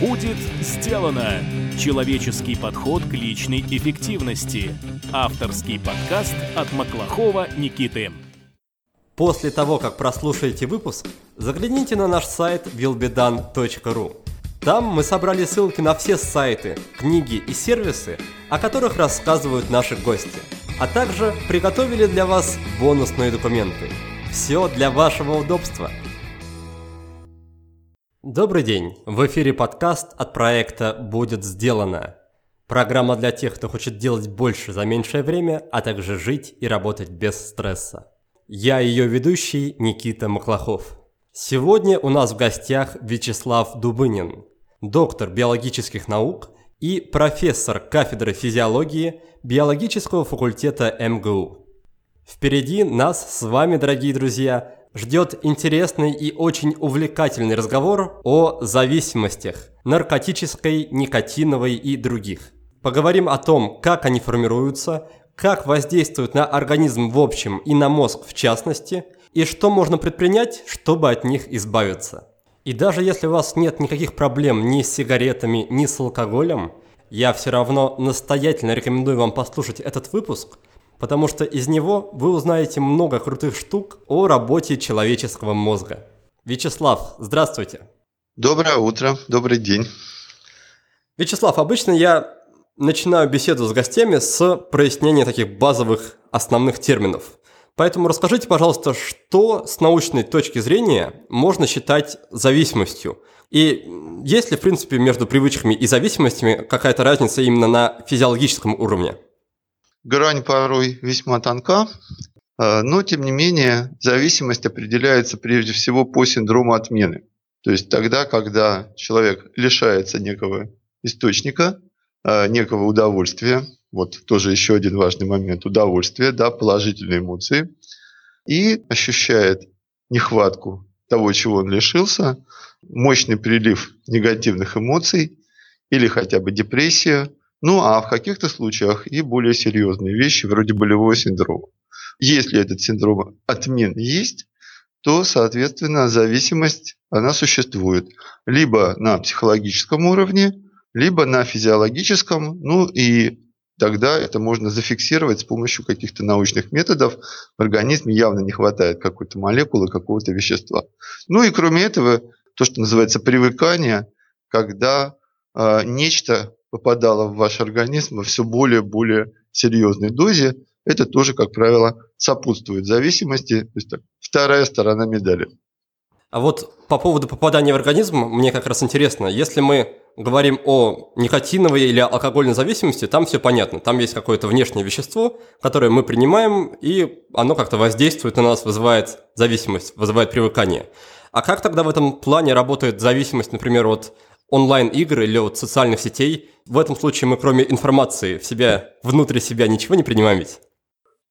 Будет сделано! Человеческий подход к личной эффективности. Авторский подкаст от Маклахова Никиты. После того, как прослушаете выпуск, загляните на наш сайт willbedan.ru. Там мы собрали ссылки на все сайты, книги и сервисы, о которых рассказывают наши гости, а также приготовили для вас бонусные документы. Все для вашего удобства – Добрый день! В эфире подкаст от проекта «Будет сделано». Программа для тех, кто хочет делать больше за меньшее время, а также жить и работать без стресса. Я ее ведущий Никита Маклахов. Сегодня у нас в гостях Вячеслав Дубынин, доктор биологических наук и профессор кафедры физиологии биологического факультета МГУ. Впереди нас с вами, дорогие друзья, ждет интересный и очень увлекательный разговор о зависимостях – наркотической, никотиновой и других. Поговорим о том, как они формируются, как воздействуют на организм в общем и на мозг в частности, и что можно предпринять, чтобы от них избавиться. И даже если у вас нет никаких проблем ни с сигаретами, ни с алкоголем, я все равно настоятельно рекомендую вам послушать этот выпуск – потому что из него вы узнаете много крутых штук о работе человеческого мозга. Вячеслав, здравствуйте. Доброе утро, добрый день. Вячеслав, обычно я начинаю беседу с гостями с прояснения таких базовых основных терминов. Поэтому расскажите, пожалуйста, что с научной точки зрения можно считать зависимостью? И есть ли, в принципе, между привычками и зависимостями какая-то разница именно на физиологическом уровне? Грань порой весьма тонка, э, но тем не менее зависимость определяется прежде всего по синдрому отмены. То есть тогда, когда человек лишается некого источника, э, некого удовольствия, вот тоже еще один важный момент, удовольствие, да, положительные эмоции, и ощущает нехватку того, чего он лишился, мощный прилив негативных эмоций или хотя бы депрессия, ну а в каких-то случаях и более серьезные вещи, вроде болевого синдрома. Если этот синдром отмен есть, то, соответственно, зависимость, она существует либо на психологическом уровне, либо на физиологическом, ну и тогда это можно зафиксировать с помощью каких-то научных методов. В организме явно не хватает какой-то молекулы, какого-то вещества. Ну и кроме этого, то, что называется привыкание, когда э, нечто попадало в ваш организм во все более и более серьезной дозе, это тоже, как правило, сопутствует зависимости. То есть так, вторая сторона медали. А вот по поводу попадания в организм, мне как раз интересно, если мы говорим о никотиновой или алкогольной зависимости, там все понятно. Там есть какое-то внешнее вещество, которое мы принимаем, и оно как-то воздействует на нас, вызывает зависимость, вызывает привыкание. А как тогда в этом плане работает зависимость, например, от онлайн-игр или от социальных сетей. В этом случае мы кроме информации в себя, внутри себя ничего не принимаем ведь?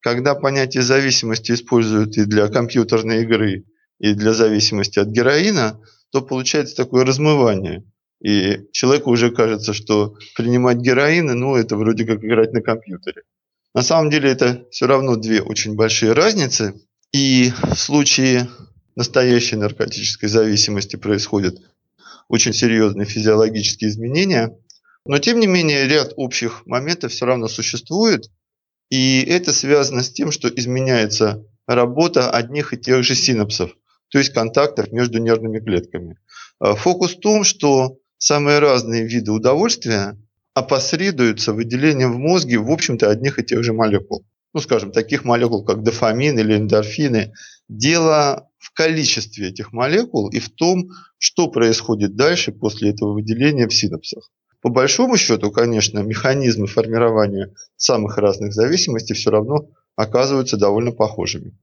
Когда понятие зависимости используют и для компьютерной игры, и для зависимости от героина, то получается такое размывание. И человеку уже кажется, что принимать героины, ну, это вроде как играть на компьютере. На самом деле это все равно две очень большие разницы. И в случае настоящей наркотической зависимости происходит очень серьезные физиологические изменения. Но, тем не менее, ряд общих моментов все равно существует. И это связано с тем, что изменяется работа одних и тех же синапсов, то есть контактов между нервными клетками. А фокус в том, что самые разные виды удовольствия опосредуются выделением в мозге, в общем-то, одних и тех же молекул. Ну, скажем, таких молекул, как дофамин или эндорфины. Дело в количестве этих молекул и в том, что происходит дальше после этого выделения в синапсах. По большому счету, конечно, механизмы формирования самых разных зависимостей все равно оказываются довольно похожими.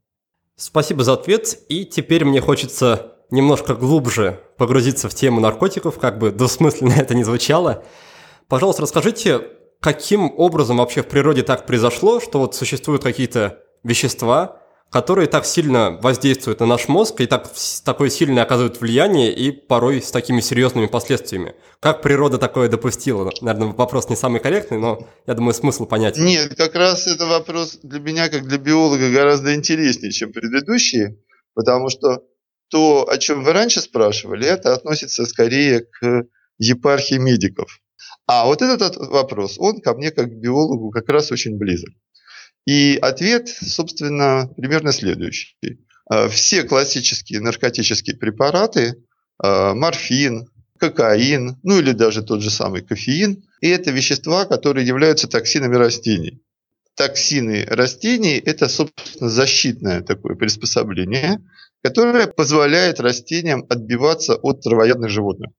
Спасибо за ответ. И теперь мне хочется немножко глубже погрузиться в тему наркотиков, как бы двусмысленно это ни звучало. Пожалуйста, расскажите, каким образом вообще в природе так произошло, что вот существуют какие-то вещества, которые так сильно воздействуют на наш мозг и так, такое сильно оказывают влияние и порой с такими серьезными последствиями. Как природа такое допустила? Наверное, вопрос не самый корректный, но я думаю, смысл понятен. Нет, как раз это вопрос для меня, как для биолога, гораздо интереснее, чем предыдущие, потому что то, о чем вы раньше спрашивали, это относится скорее к епархии медиков. А вот этот вопрос, он ко мне как биологу как раз очень близок. И ответ, собственно, примерно следующий. Э, все классические наркотические препараты, э, морфин, кокаин, ну или даже тот же самый кофеин, и это вещества, которые являются токсинами растений. Токсины растений – это, собственно, защитное такое приспособление, которое позволяет растениям отбиваться от травоядных животных.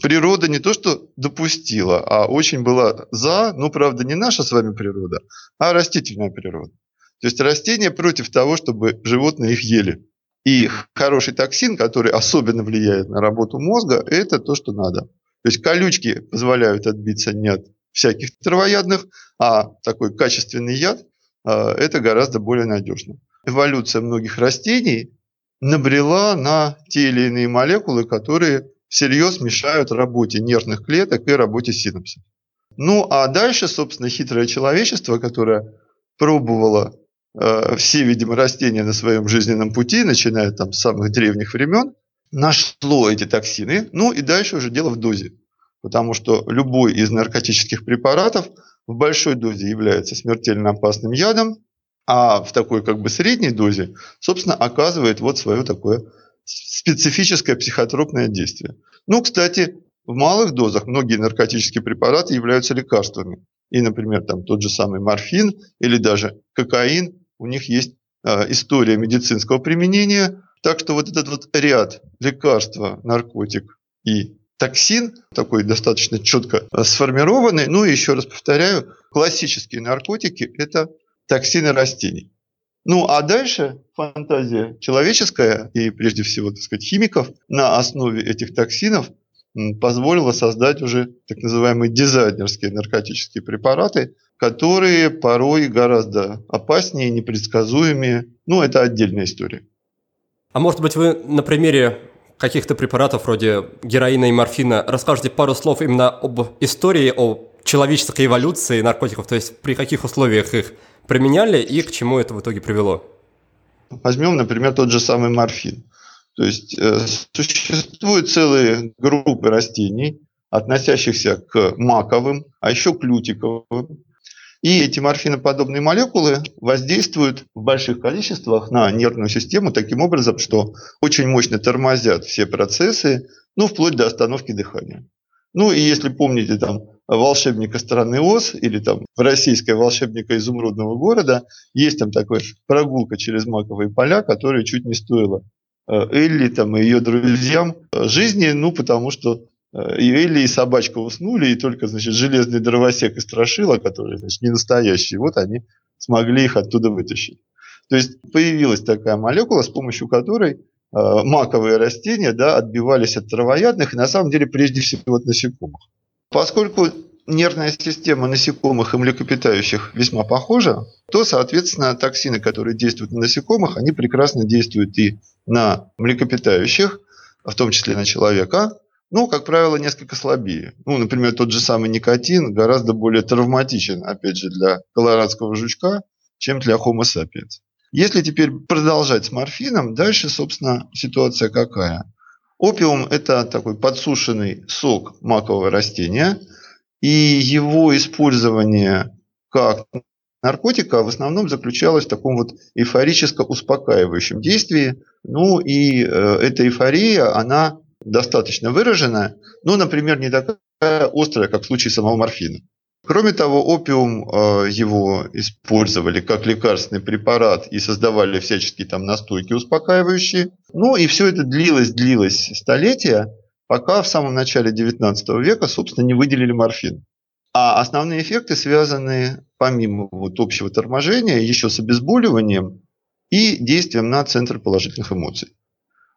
Природа не то что допустила, а очень была за, ну, правда, не наша с вами природа, а растительная природа. То есть растения против того, чтобы животные их ели. И хороший токсин, который особенно влияет на работу мозга, это то, что надо. То есть колючки позволяют отбиться не от всяких травоядных, а такой качественный яд а, – это гораздо более надежно. Эволюция многих растений набрела на те или иные молекулы, которые всерьез мешают работе нервных клеток и работе синапсов. Ну а дальше, собственно, хитрое человечество, которое пробовало э, все, видимо, растения на своем жизненном пути, начиная там с самых древних времен, нашло эти токсины, ну и дальше уже дело в дозе. Потому что любой из наркотических препаратов в большой дозе является смертельно опасным ядом, а в такой как бы средней дозе, собственно, оказывает вот свое такое специфическое психотропное действие. Ну, кстати, в малых дозах многие наркотические препараты являются лекарствами. И, например, там тот же самый морфин или даже кокаин, у них есть э, история медицинского применения. Так что вот этот вот ряд лекарства, наркотик и токсин, такой достаточно четко сформированный. Ну и еще раз повторяю, классические наркотики – это токсины растений. Ну а дальше фантазия человеческая и прежде всего, так сказать, химиков на основе этих токсинов позволила создать уже так называемые дизайнерские наркотические препараты, которые порой гораздо опаснее, непредсказуемее. Ну, это отдельная история. А может быть, вы на примере каких-то препаратов вроде героина и морфина расскажете пару слов именно об истории, о человеческой эволюции наркотиков, то есть при каких условиях их применяли и к чему это в итоге привело? Возьмем, например, тот же самый морфин. То есть э, существуют целые группы растений, относящихся к маковым, а еще к лютиковым. И эти морфиноподобные молекулы воздействуют в больших количествах на нервную систему таким образом, что очень мощно тормозят все процессы, ну, вплоть до остановки дыхания. Ну, и если помните там волшебника страны Оз или там российская волшебника изумрудного города, есть там такая прогулка через маковые поля, которая чуть не стоила э, Элли там, и ее друзьям э, жизни, ну, потому что э, и Элли, и собачка уснули, и только, значит, железный дровосек и страшила, которые, значит, не настоящие, вот они смогли их оттуда вытащить. То есть появилась такая молекула, с помощью которой маковые растения да, отбивались от травоядных, и на самом деле прежде всего от насекомых. Поскольку нервная система насекомых и млекопитающих весьма похожа, то, соответственно, токсины, которые действуют на насекомых, они прекрасно действуют и на млекопитающих, в том числе на человека, но, как правило, несколько слабее. Ну, например, тот же самый никотин гораздо более травматичен, опять же, для колорадского жучка, чем для Homo sapiens. Если теперь продолжать с морфином, дальше, собственно, ситуация какая? Опиум – это такой подсушенный сок макового растения, и его использование как наркотика в основном заключалось в таком вот эйфорическо-успокаивающем действии. Ну и э, эта эйфория, она достаточно выраженная, но, например, не такая острая, как в случае самого морфина. Кроме того, опиум э, его использовали как лекарственный препарат и создавали всяческие там настойки успокаивающие. Ну и все это длилось, длилось столетия, пока в самом начале XIX века, собственно, не выделили морфин. А основные эффекты связаны, помимо вот общего торможения, еще с обезболиванием и действием на центр положительных эмоций.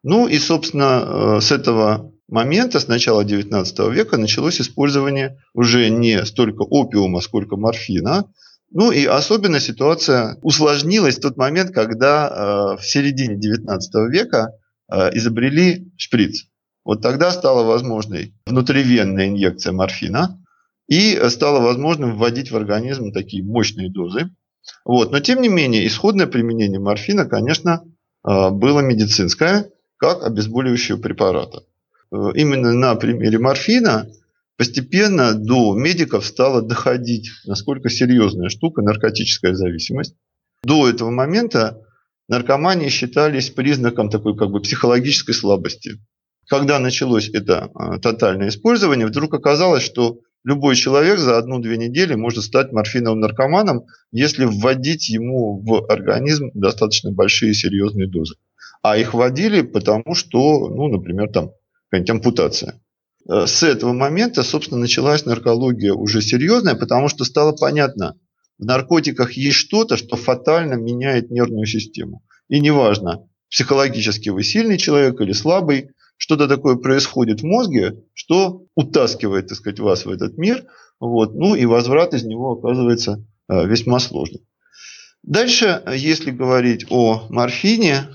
Ну и, собственно, э, с этого момента, с начала XIX века, началось использование уже не столько опиума, сколько морфина. Ну и особенно ситуация усложнилась в тот момент, когда э, в середине XIX века э, изобрели шприц. Вот тогда стала возможной внутривенная инъекция морфина и стало возможным вводить в организм такие мощные дозы. Вот. Но тем не менее, исходное применение морфина, конечно, было медицинское, как обезболивающего препарата. Э, именно на примере морфина постепенно до медиков стало доходить, насколько серьезная штука наркотическая зависимость. До этого момента наркомании считались признаком такой как бы психологической слабости. Когда началось это а, тотальное использование, вдруг оказалось, что любой человек за одну-две недели может стать морфиновым наркоманом, если вводить ему в организм достаточно большие серьезные дозы. А их вводили потому, что, ну, например, там какая-нибудь ампутация. Э, с этого момента, собственно, началась наркология уже серьезная, потому что стало понятно, в наркотиках есть что-то, что фатально меняет нервную систему. И неважно, психологически вы сильный человек или слабый, что-то такое происходит в мозге, что утаскивает, так сказать, вас в этот мир, вот, ну и возврат из него оказывается э, весьма сложным. Дальше, если говорить о морфине,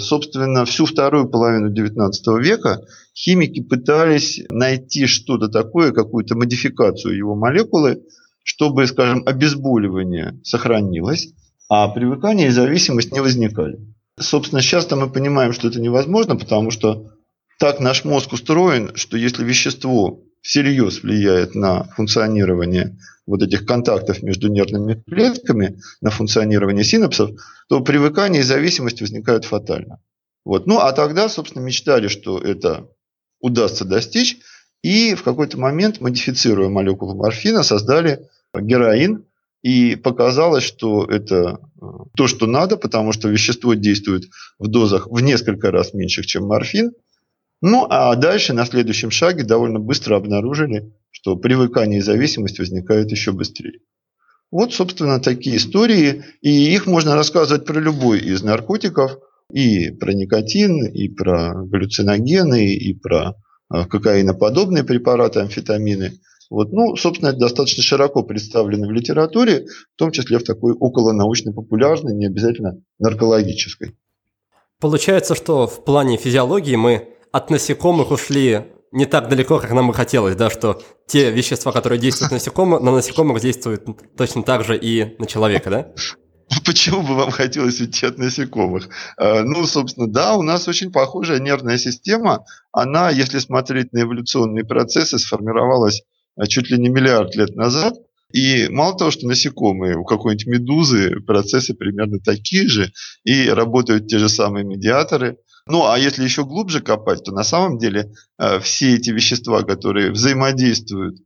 собственно, всю вторую половину XIX века химики пытались найти что-то такое, какую-то модификацию его молекулы, чтобы, скажем, обезболивание сохранилось, а привыкание и зависимость не возникали. Собственно, сейчас-то мы понимаем, что это невозможно, потому что так наш мозг устроен, что если вещество всерьез влияет на функционирование вот этих контактов между нервными клетками, на функционирование синапсов, то привыкание и зависимость возникают фатально. Вот. Ну, а тогда, собственно, мечтали, что это удастся достичь, и в какой-то момент, модифицируя молекулу морфина, создали героин, и показалось, что это э, то, что надо, потому что вещество действует в дозах в несколько раз меньших, чем морфин – ну, а дальше на следующем шаге довольно быстро обнаружили, что привыкание и зависимость возникают еще быстрее. Вот, собственно, такие истории. И их можно рассказывать про любой из наркотиков. И про никотин, и про галлюциногены, и про а, кокаиноподобные препараты, амфетамины. Вот, ну, собственно, это достаточно широко представлено в литературе, в том числе в такой околонаучно-популярной, не обязательно наркологической. Получается, что в плане физиологии мы от насекомых ушли не так далеко, как нам бы хотелось, да, что те вещества, которые действуют на насекомых, на насекомых действуют точно так же и на человека, да? Почему бы вам хотелось уйти от насекомых? А, ну, собственно, да, у нас очень похожая нервная система. Она, если смотреть на эволюционные процессы, сформировалась а, чуть ли не миллиард лет назад. И мало того, что насекомые, у какой-нибудь медузы процессы примерно такие же, и работают те же самые медиаторы – ну, а если еще глубже копать, то на самом деле э, все эти вещества, которые взаимодействуют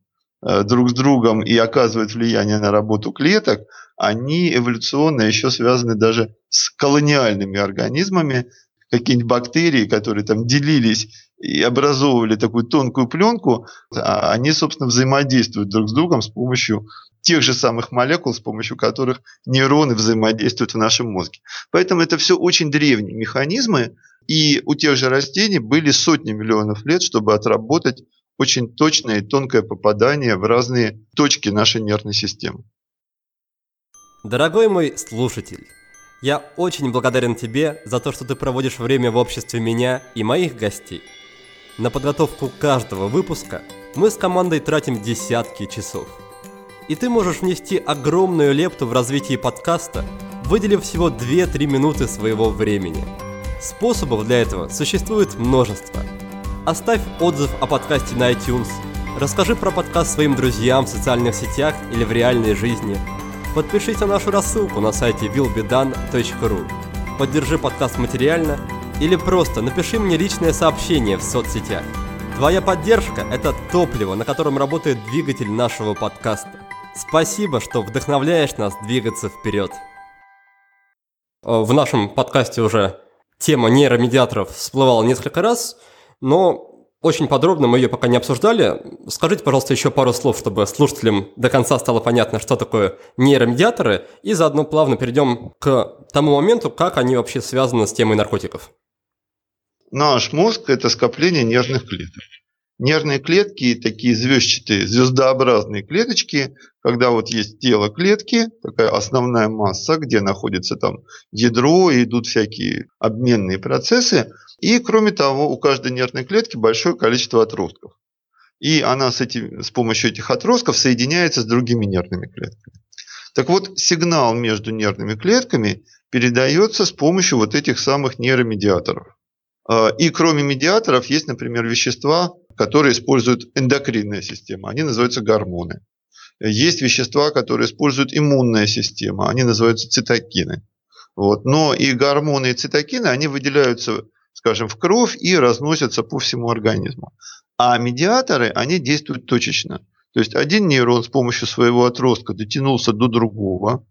э, друг с другом и оказывают влияние на работу клеток, они эволюционно еще связаны даже с колониальными организмами, какие-нибудь бактерии, которые там делились и образовывали такую тонкую пленку, а они, собственно, взаимодействуют друг с другом с помощью тех же самых молекул, с помощью которых нейроны взаимодействуют в нашем мозге. Поэтому это все очень древние механизмы, и у тех же растений были сотни миллионов лет, чтобы отработать очень точное и тонкое попадание в разные точки нашей нервной системы. Дорогой мой слушатель, я очень благодарен тебе за то, что ты проводишь время в обществе меня и моих гостей. На подготовку каждого выпуска мы с командой тратим десятки часов. И ты можешь внести огромную лепту в развитие подкаста, выделив всего 2-3 минуты своего времени – Способов для этого существует множество. Оставь отзыв о подкасте на iTunes, расскажи про подкаст своим друзьям в социальных сетях или в реальной жизни, подпишись на нашу рассылку на сайте willbedone.ru, поддержи подкаст материально или просто напиши мне личное сообщение в соцсетях. Твоя поддержка – это топливо, на котором работает двигатель нашего подкаста. Спасибо, что вдохновляешь нас двигаться вперед. В нашем подкасте уже тема нейромедиаторов всплывала несколько раз, но очень подробно мы ее пока не обсуждали. Скажите, пожалуйста, еще пару слов, чтобы слушателям до конца стало понятно, что такое нейромедиаторы, и заодно плавно перейдем к тому моменту, как они вообще связаны с темой наркотиков. Наш мозг – это скопление нервных клеток. Нервные клетки, такие звездчатые, звездообразные клеточки, когда вот есть тело клетки, такая основная масса, где находится там ядро, и идут всякие обменные процессы. И кроме того, у каждой нервной клетки большое количество отростков. И она с, этим, с помощью этих отростков соединяется с другими нервными клетками. Так вот, сигнал между нервными клетками передается с помощью вот этих самых нейромедиаторов. А, и кроме медиаторов есть, например, вещества, которые используют эндокринная система. Они называются гормоны. Есть вещества, которые используют иммунная система. Они называются цитокины. Вот. Но и гормоны, и цитокины, они выделяются, скажем, в кровь и разносятся по всему организму. А медиаторы, они действуют точечно. То есть один нейрон с помощью своего отростка дотянулся до другого,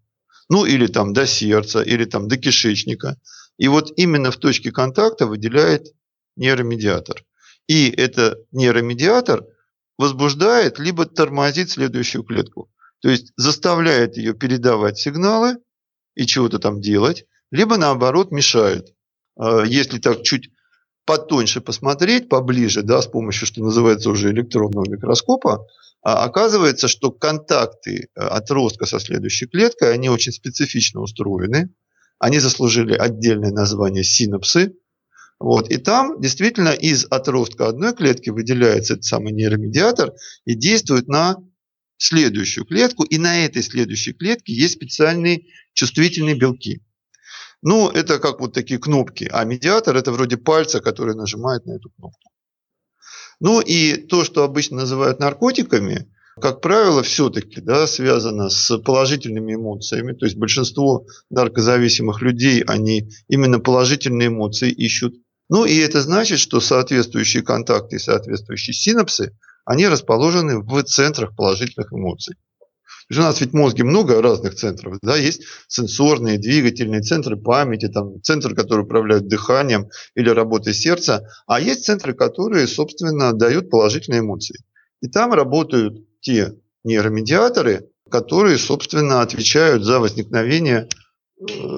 ну или там до сердца, или там до кишечника. И вот именно в точке контакта выделяет нейромедиатор. И этот нейромедиатор возбуждает либо тормозит следующую клетку. То есть заставляет ее передавать сигналы и чего-то там делать, либо наоборот мешает. А, если так чуть потоньше посмотреть, поближе, да, с помощью, что называется уже электронного микроскопа, а, оказывается, что контакты э, отростка со следующей клеткой, они очень специфично устроены. Они заслужили отдельное название синапсы. Вот. И там действительно из отростка одной клетки выделяется этот самый нейромедиатор и действует на следующую клетку. И на этой следующей клетке есть специальные чувствительные белки. Ну, это как вот такие кнопки. А медиатор – это вроде пальца, который нажимает на эту кнопку. Ну и то, что обычно называют наркотиками, как правило, все-таки да, связано с положительными эмоциями. То есть большинство наркозависимых людей, они именно положительные эмоции ищут. Ну и это значит, что соответствующие контакты и соответствующие синапсы, они расположены в центрах положительных эмоций. У нас ведь в мозге много разных центров. Да? Есть сенсорные, двигательные центры памяти, там, центры, которые управляют дыханием или работой сердца, а есть центры, которые, собственно, дают положительные эмоции. И там работают те нейромедиаторы, которые, собственно, отвечают за возникновение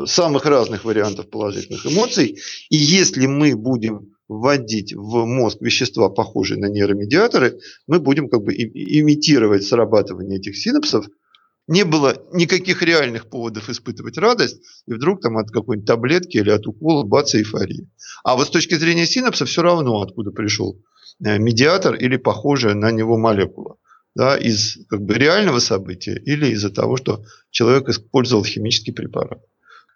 самых разных вариантов положительных эмоций. И если мы будем вводить в мозг вещества, похожие на нейромедиаторы, мы будем как бы имитировать срабатывание этих синапсов. Не было никаких реальных поводов испытывать радость, и вдруг там от какой-нибудь таблетки или от укола бац, эйфория. А вот с точки зрения синапса все равно, откуда пришел э, медиатор или похожая на него молекула. Да, из как бы, реального события или из-за того, что человек использовал химический препарат.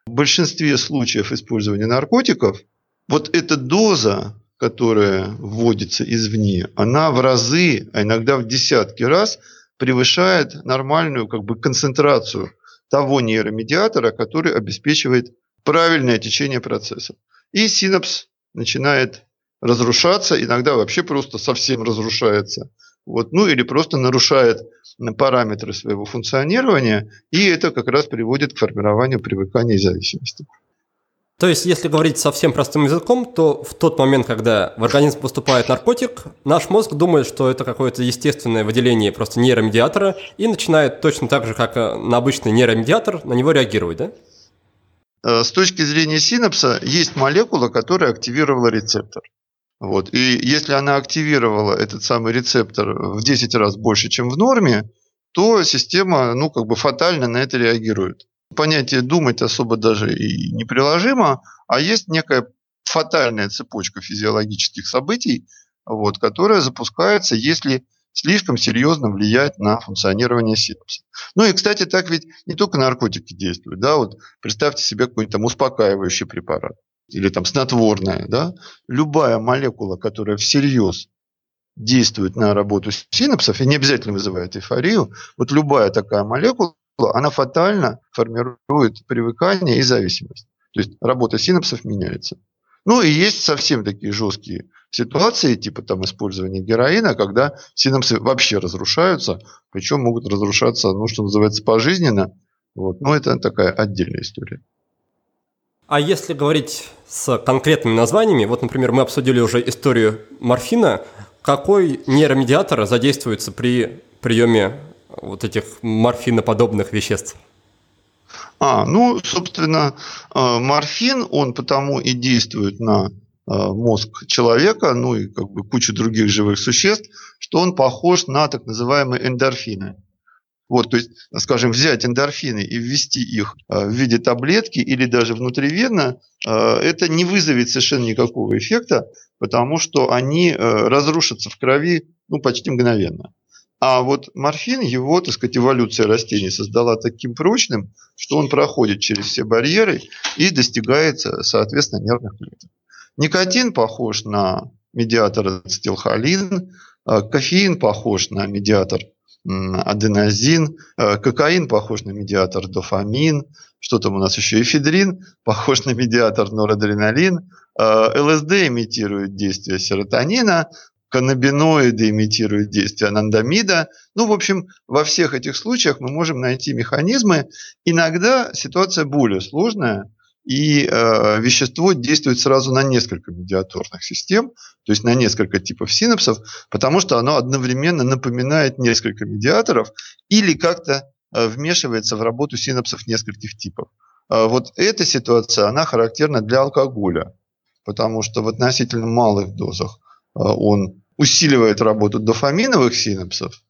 В большинстве случаев использования наркотиков – вот эта доза, которая вводится извне, она в разы, а иногда в десятки раз превышает нормальную как бы, концентрацию того нейромедиатора, который обеспечивает правильное течение процесса. И синапс начинает разрушаться, иногда вообще просто совсем разрушается. Вот, ну или просто нарушает параметры своего функционирования, и это как раз приводит к формированию привыкания и зависимости. То есть, если говорить совсем простым языком, то в тот момент, когда в организм поступает наркотик, наш мозг думает, что это какое-то естественное выделение просто нейромедиатора и начинает точно так же, как на обычный нейромедиатор, на него реагировать, да? Э, с точки зрения синапса есть молекула, которая активировала рецептор. Вот. И если она активировала этот самый рецептор в 10 раз больше, чем в норме, то система ну, как бы фатально на это реагирует понятие думать особо даже и не приложимо, а есть некая фатальная цепочка физиологических событий, вот, которая запускается, если слишком серьезно влияет на функционирование синапса. Ну и, кстати, так ведь не только наркотики действуют. Да? Вот представьте себе какой-нибудь там успокаивающий препарат или там снотворное. Да? Любая молекула, которая всерьез действует на работу синапсов и не обязательно вызывает эйфорию, вот любая такая молекула она фатально формирует привыкание и зависимость. То есть работа синапсов меняется. Ну и есть совсем такие жесткие ситуации, типа там использования героина, когда синапсы вообще разрушаются, причем могут разрушаться, ну, что называется, пожизненно. Вот. Но это такая отдельная история. А если говорить с конкретными названиями, вот, например, мы обсудили уже историю морфина, какой нейромедиатор задействуется при приеме вот этих морфиноподобных веществ? А, ну, собственно, э, морфин, он потому и действует на э, мозг человека, ну и как бы кучу других живых существ, что он похож на так называемые эндорфины. Вот, то есть, скажем, взять эндорфины и ввести их э, в виде таблетки или даже внутривенно, это не вызовет совершенно никакого эффекта, потому что они разрушатся в крови ну, почти мгновенно. А вот морфин, его, так сказать, эволюция растений создала таким прочным, что он проходит через все барьеры и достигает, соответственно, нервных клеток. Никотин похож на медиатор ацетилхолин, кофеин похож на медиатор аденозин, кокаин похож на медиатор дофамин, что там у нас еще, эфедрин похож на медиатор норадреналин, ЛСД имитирует действие серотонина, каннабиноиды имитируют действие анандамида. Ну, в общем, во всех этих случаях мы можем найти механизмы. Иногда ситуация более сложная, и э, вещество действует сразу на несколько медиаторных систем, то есть на несколько типов синапсов, потому что оно одновременно напоминает несколько медиаторов или как-то э, вмешивается в работу синапсов нескольких типов. Э, вот эта ситуация, она характерна для алкоголя, потому что в относительно малых дозах э, он усиливает работу дофаминовых синапсов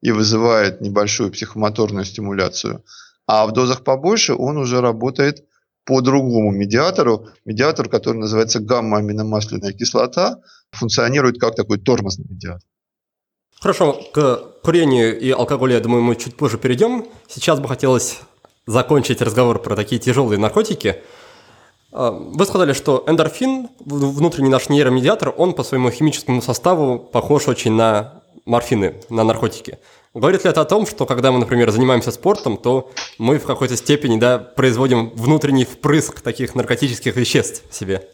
и вызывает небольшую психомоторную стимуляцию, а в дозах побольше он уже работает по другому медиатору. Медиатор, который называется гамма-аминомасляная кислота, функционирует как такой тормозный медиатор. Хорошо, к курению и алкоголю, я думаю, мы чуть позже перейдем. Сейчас бы хотелось закончить разговор про такие тяжелые наркотики. А, вы сказали, что эндорфин, внутренний наш нейромедиатор, он по своему химическому составу похож очень на морфины, на наркотики. Говорит ли это о том, что когда мы, например, занимаемся спортом, то мы в какой-то степени да, производим внутренний впрыск таких наркотических веществ в себе?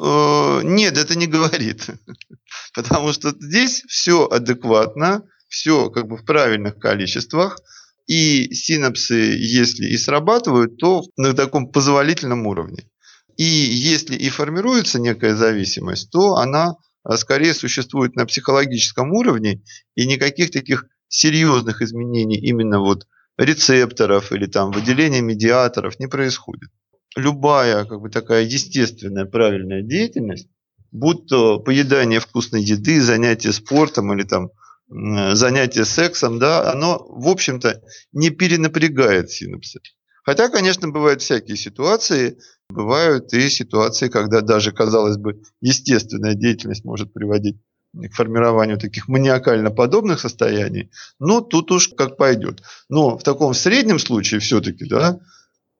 Э, нет, это не говорит. Потому что здесь все адекватно, все как бы в правильных количествах. И синапсы, если и срабатывают, то на таком позволительном уровне. И если и формируется некая зависимость, то она э, скорее существует на психологическом уровне, и никаких таких серьезных изменений именно вот рецепторов или там выделения медиаторов не происходит. Любая как бы такая естественная правильная деятельность, будь то поедание вкусной еды, занятие спортом или там занятие сексом, да, оно, в общем-то, не перенапрягает синапсы. Хотя, конечно, бывают всякие ситуации. Бывают и ситуации, когда даже, казалось бы, естественная деятельность может приводить к формированию таких маниакально подобных состояний, ну, тут уж как пойдет. Но в таком среднем случае все-таки, да,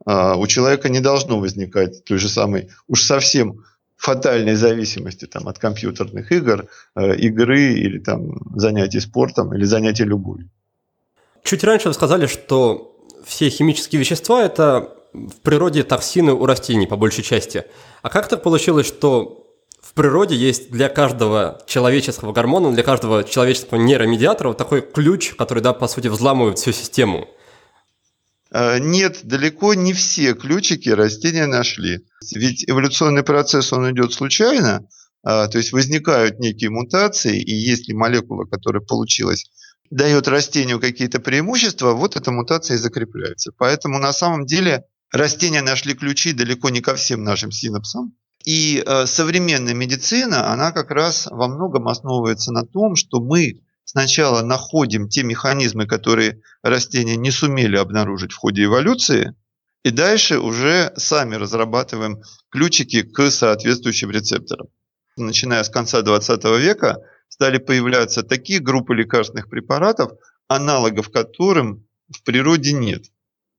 а, у человека не должно возникать той же самой уж совсем фатальной зависимости там, от компьютерных игр, э, игры или там занятий спортом или занятий любой. Чуть раньше вы сказали, что все химические вещества – это в природе токсины у растений по большей части. А как так получилось, что природе есть для каждого человеческого гормона, для каждого человеческого нейромедиатора вот такой ключ, который, да, по сути, взламывает всю систему. А, нет, далеко не все ключики растения нашли. Ведь эволюционный процесс, он идет случайно, а, то есть возникают некие мутации, и если молекула, которая получилась, дает растению какие-то преимущества, вот эта мутация и закрепляется. Поэтому на самом деле растения нашли ключи далеко не ко всем нашим синапсам, и э, современная медицина, она как раз во многом основывается на том, что мы сначала находим те механизмы, которые растения не сумели обнаружить в ходе эволюции, и дальше уже сами разрабатываем ключики к соответствующим рецепторам. Начиная с конца 20 века стали появляться такие группы лекарственных препаратов, аналогов которым в природе нет.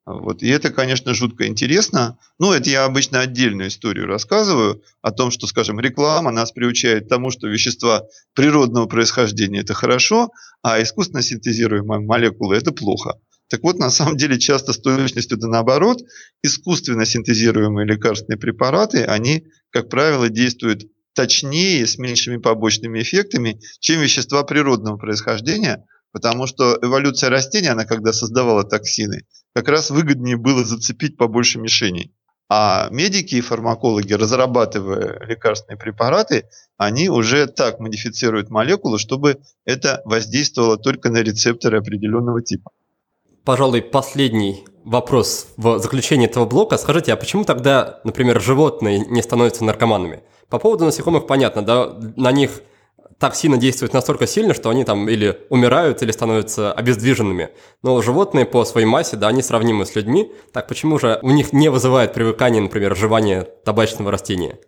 Вот. И это, конечно, жутко интересно. Ну, это я обычно отдельную историю рассказываю о том, что, скажем, реклама нас приучает к тому, что вещества природного происхождения – это хорошо, а искусственно синтезируемые молекулы – это плохо. Так вот, на самом деле, часто с точностью да наоборот, искусственно синтезируемые лекарственные препараты, они, как правило, действуют точнее, с меньшими побочными эффектами, чем вещества природного происхождения, потому что эволюция растения, она когда создавала токсины, как раз выгоднее было зацепить побольше мишеней. А медики и фармакологи, разрабатывая лекарственные препараты, они уже так модифицируют молекулы, чтобы это воздействовало только на рецепторы определенного типа. Пожалуй, последний вопрос в заключении этого блока. Скажите, а почему тогда, например, животные не становятся наркоманами? По поводу насекомых понятно, да, на них токсины действуют настолько сильно, что они там или умирают, или становятся обездвиженными. Но животные по своей массе, да, они сравнимы с людьми. Так почему же у них не вызывает привыкание, например, жевание табачного растения?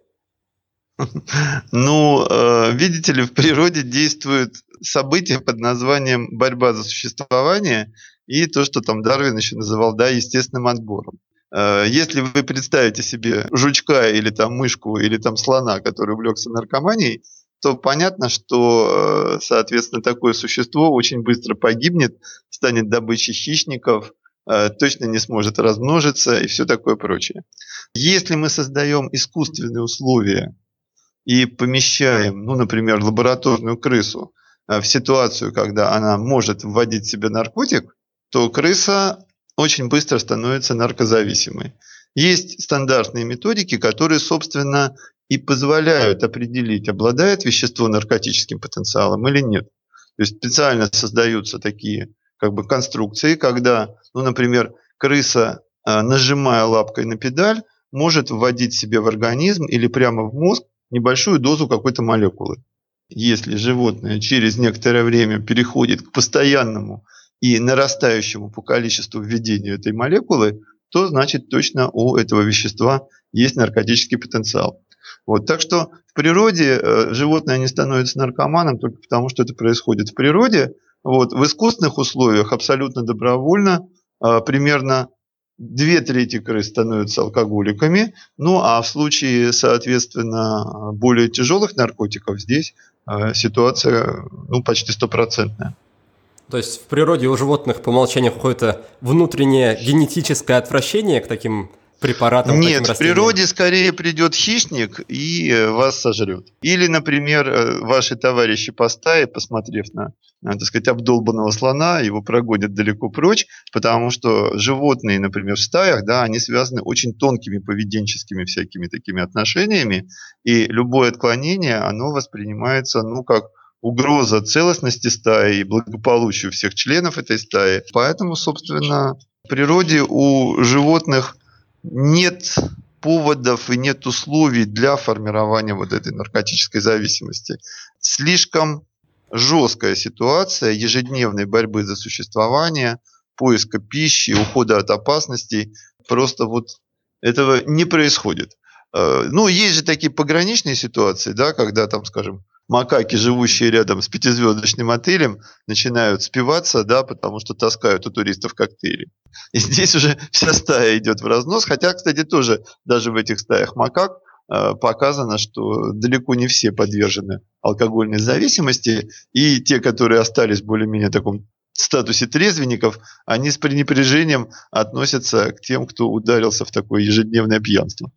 Ну, э, видите ли, в природе действует событие под названием борьба за существование и то, что там Дарвин еще называл, да, естественным отбором. Э, если вы представите себе жучка или там мышку или там слона, который увлекся наркоманией, то понятно, что, э, соответственно, такое существо очень быстро погибнет, станет добычей хищников, э, точно не сможет размножиться и все такое прочее. Если мы создаем искусственные условия и помещаем, ну, например, лабораторную крысу в ситуацию, когда она может вводить в себя наркотик, то крыса очень быстро становится наркозависимой. Есть стандартные методики, которые, собственно, и позволяют определить, обладает вещество наркотическим потенциалом или нет. То есть специально создаются такие как бы конструкции, когда, ну, например, крыса, а, нажимая лапкой на педаль, может вводить себе в организм или прямо в мозг небольшую дозу какой-то молекулы. Если животное через некоторое время переходит к постоянному и нарастающему по количеству введению этой молекулы, то значит точно у этого вещества есть наркотический потенциал. Вот, так что в природе э, животное не становится наркоманом только потому, что это происходит в природе. Вот, в искусственных условиях абсолютно добровольно э, примерно две трети крыс становятся алкоголиками. Ну а в случае, соответственно, более тяжелых наркотиков здесь э, ситуация ну, почти стопроцентная. То есть в природе у животных по умолчанию какое-то внутреннее генетическое отвращение к таким препаратам? Нет, в природе скорее придет хищник и э, вас сожрет. Или, например, э, ваши товарищи по стае, посмотрев на, так сказать, обдолбанного слона, его прогонят далеко прочь, потому что животные, например, в стаях, да, они связаны очень тонкими поведенческими всякими такими отношениями, и любое отклонение, оно воспринимается, ну, как угроза целостности стаи и благополучию всех членов этой стаи. Поэтому, собственно, в природе у животных нет поводов и нет условий для формирования вот этой наркотической зависимости. Слишком жесткая ситуация ежедневной борьбы за существование, поиска пищи, ухода от опасностей. Просто вот этого не происходит. Э, ну, есть же такие пограничные ситуации, да, когда там, скажем, макаки, живущие рядом с пятизвездочным отелем, начинают спиваться, да, потому что таскают у туристов коктейли. И здесь уже вся стая идет в разнос, хотя, кстати, тоже даже в этих стаях макак э, показано, что далеко не все подвержены алкогольной зависимости, и те, которые остались более-менее в таком статусе трезвенников, они с пренепряжением относятся к тем, кто ударился в такое ежедневное пьянство.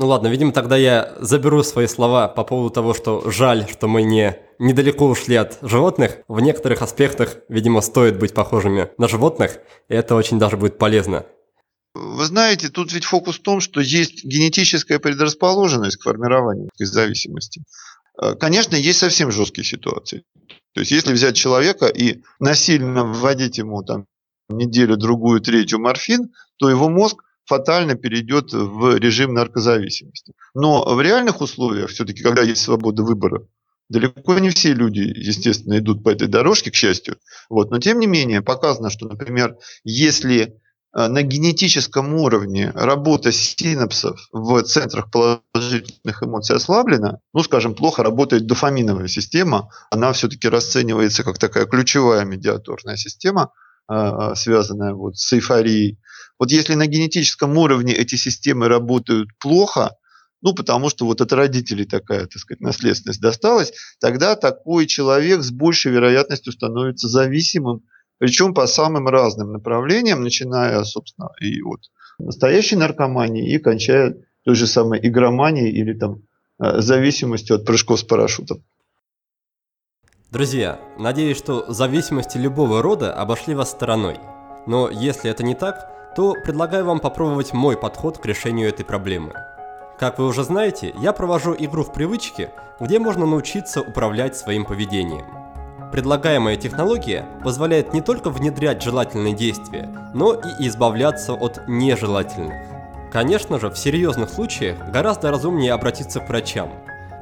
Ну ладно, видимо, тогда я заберу свои слова по поводу того, что жаль, что мы не недалеко ушли от животных. В некоторых аспектах, видимо, стоит быть похожими на животных, и это очень даже будет полезно. Вы знаете, тут ведь фокус в том, что есть генетическая предрасположенность к формированию из зависимости. Э, конечно, есть совсем жесткие ситуации. То есть, если взять человека и насильно вводить ему там неделю, другую, третью морфин, то его мозг фатально перейдет в режим наркозависимости. Но в реальных условиях, все-таки, когда есть свобода выбора, далеко не все люди, естественно, идут по этой дорожке, к счастью. Вот. Но тем не менее, показано, что, например, если э, на генетическом уровне работа синапсов в центрах положительных эмоций ослаблена, ну, скажем, плохо работает дофаминовая система, она все-таки расценивается как такая ключевая медиаторная система, э, э, связанная вот с эйфорией, вот если на генетическом уровне эти системы работают плохо, ну, потому что вот от родителей такая, так сказать, наследственность досталась, тогда такой человек с большей вероятностью становится зависимым, причем по самым разным направлениям, начиная, собственно, и от настоящей наркомании и кончая той же самой игроманией или там э, зависимостью от прыжков с парашютом. Друзья, надеюсь, что зависимости любого рода обошли вас стороной. Но если это не так, то предлагаю вам попробовать мой подход к решению этой проблемы. Как вы уже знаете, я провожу игру в привычке, где можно научиться управлять своим поведением. Предлагаемая технология позволяет не только внедрять желательные действия, но и избавляться от нежелательных. Конечно же, в серьезных случаях гораздо разумнее обратиться к врачам.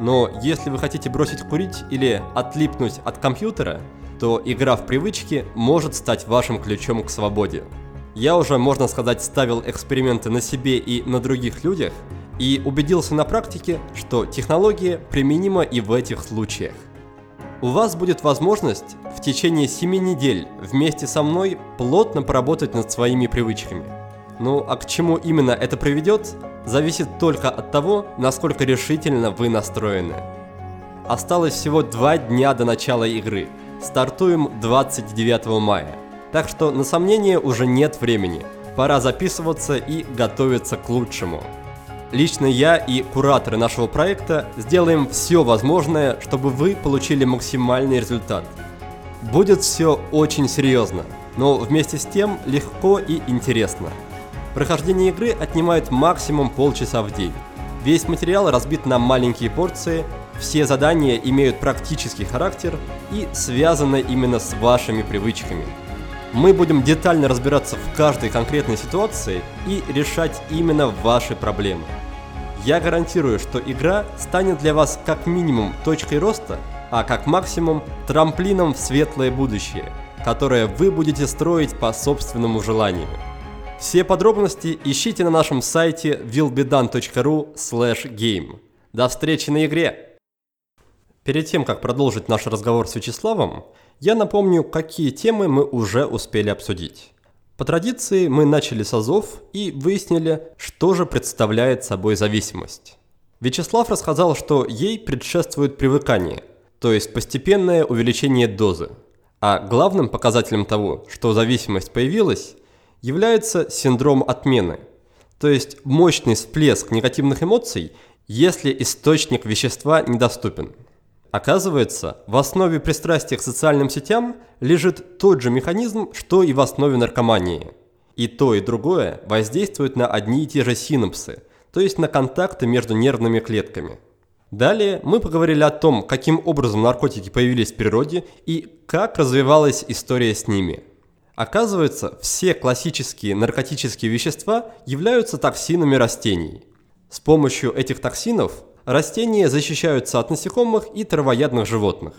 Но если вы хотите бросить курить или отлипнуть от компьютера, то игра в привычки может стать вашим ключом к свободе. Я уже, можно сказать, ставил эксперименты на себе и на других людях, и убедился на практике, что технология применима и в этих случаях. У вас будет возможность в течение 7 недель вместе со мной плотно поработать над своими привычками. Ну а к чему именно это приведет, зависит только от того, насколько решительно вы настроены. Осталось всего два дня до начала игры. Стартуем 29 мая. Так что на сомнение уже нет времени. Пора записываться и готовиться к лучшему. Лично я и кураторы нашего проекта сделаем все возможное, чтобы вы получили максимальный результат. Будет все очень серьезно, но вместе с тем легко и интересно. Прохождение игры отнимает максимум полчаса в день. Весь материал разбит на маленькие порции, все задания имеют практический характер и связаны именно с вашими привычками. Мы будем детально разбираться в каждой конкретной ситуации и решать именно ваши проблемы. Я гарантирую, что игра станет для вас как минимум точкой роста, а как максимум трамплином в светлое будущее, которое вы будете строить по собственному желанию. Все подробности ищите на нашем сайте willbedone.ru game. До встречи на игре! Перед тем, как продолжить наш разговор с Вячеславом, я напомню, какие темы мы уже успели обсудить. По традиции мы начали с АЗОВ и выяснили, что же представляет собой зависимость. Вячеслав рассказал, что ей предшествует привыкание, то есть постепенное увеличение дозы. А главным показателем того, что зависимость появилась, является синдром отмены, то есть мощный всплеск негативных эмоций, если источник вещества недоступен. Оказывается, в основе пристрастия к социальным сетям лежит тот же механизм, что и в основе наркомании. И то, и другое воздействует на одни и те же синапсы, то есть на контакты между нервными клетками. Далее мы поговорили о том, каким образом наркотики появились в природе и как развивалась история с ними. Оказывается, все классические наркотические вещества являются токсинами растений. С помощью этих токсинов растения защищаются от насекомых и травоядных животных.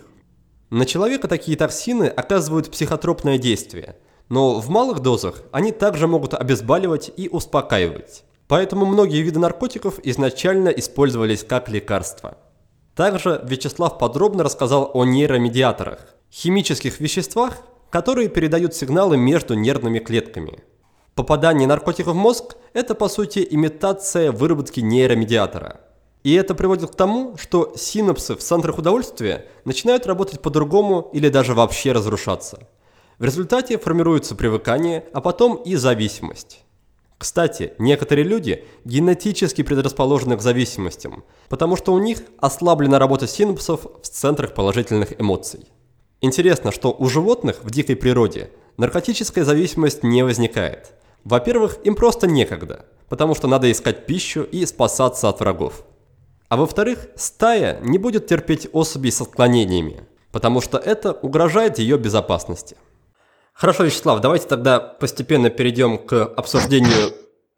На человека такие токсины оказывают психотропное действие, но в малых дозах они также могут обезболивать и успокаивать. Поэтому многие виды наркотиков изначально использовались как лекарства. Также Вячеслав подробно рассказал о нейромедиаторах – химических веществах, которые передают сигналы между нервными клетками. Попадание наркотиков в мозг – это по сути имитация выработки нейромедиатора – и это приводит к тому, что синапсы в центрах удовольствия начинают работать по-другому или даже вообще разрушаться. В результате формируется привыкание, а потом и зависимость. Кстати, некоторые люди генетически предрасположены к зависимостям, потому что у них ослаблена работа синапсов в центрах положительных эмоций. Интересно, что у животных в дикой природе наркотическая зависимость не возникает. Во-первых, им просто некогда, потому что надо искать пищу и спасаться от врагов. А во-вторых, стая не будет терпеть особей с отклонениями, потому что это угрожает ее безопасности. Хорошо, Вячеслав, давайте тогда постепенно перейдем к обсуждению,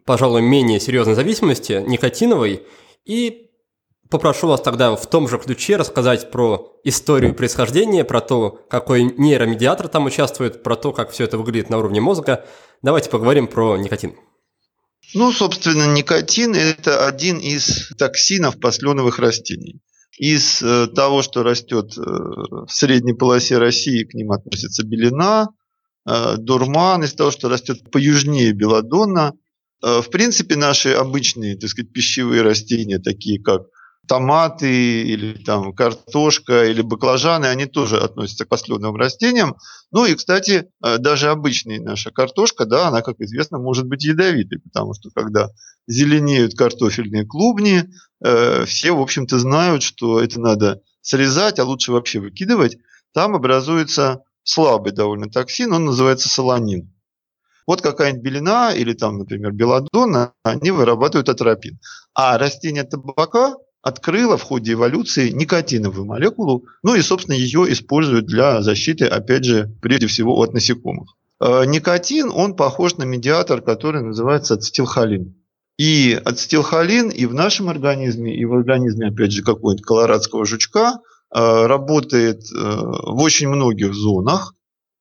пожалуй, менее серьезной зависимости, никотиновой, и попрошу вас тогда в том же ключе рассказать про историю происхождения, про то, какой нейромедиатор там участвует, про то, как все это выглядит на уровне мозга. Давайте поговорим про никотин. Ну, собственно, никотин – это один из токсинов посленовых растений. Из э, того, что растет э, в средней полосе России, к ним относится белина, э, дурман, из того, что растет поюжнее белодонна. В принципе, наши обычные, так сказать, пищевые растения, такие как томаты или там картошка или баклажаны, они тоже относятся к посленовым растениям. Ну и, кстати, э, даже обычная наша картошка, да, она, как известно, может быть ядовитой, потому что когда зеленеют картофельные клубни, э, все, в общем-то, знают, что это надо срезать, а лучше вообще выкидывать. Там образуется слабый довольно токсин, он называется солонин. Вот какая-нибудь белина или там, например, белодонна, они вырабатывают атропин. А растение табака открыла в ходе эволюции никотиновую молекулу, ну и, собственно, ее используют для защиты, опять же, прежде всего от насекомых. Э, никотин, он похож на медиатор, который называется ацетилхолин. И ацетилхолин и в нашем организме, и в организме, опять же, какого-нибудь колорадского жучка э, работает э, в очень многих зонах.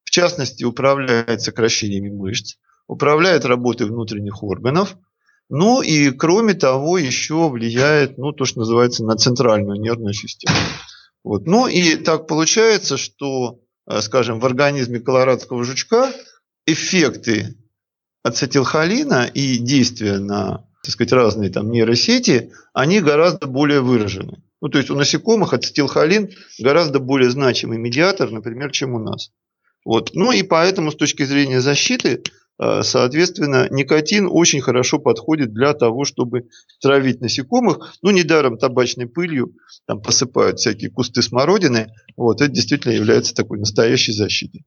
В частности, управляет сокращениями мышц, управляет работой внутренних органов – ну и кроме того еще влияет, ну то, что называется, на центральную нервную систему. Вот. Ну и так получается, что, э, скажем, в организме колорадского жучка эффекты ацетилхолина и действия на так сказать, разные там нейросети, они гораздо более выражены. Ну, то есть у насекомых ацетилхолин гораздо более значимый медиатор, например, чем у нас. Вот. Ну и поэтому с точки зрения защиты, соответственно, никотин очень хорошо подходит для того, чтобы травить насекомых. Ну, недаром табачной пылью там посыпают всякие кусты смородины. Вот, это действительно является такой настоящей защитой.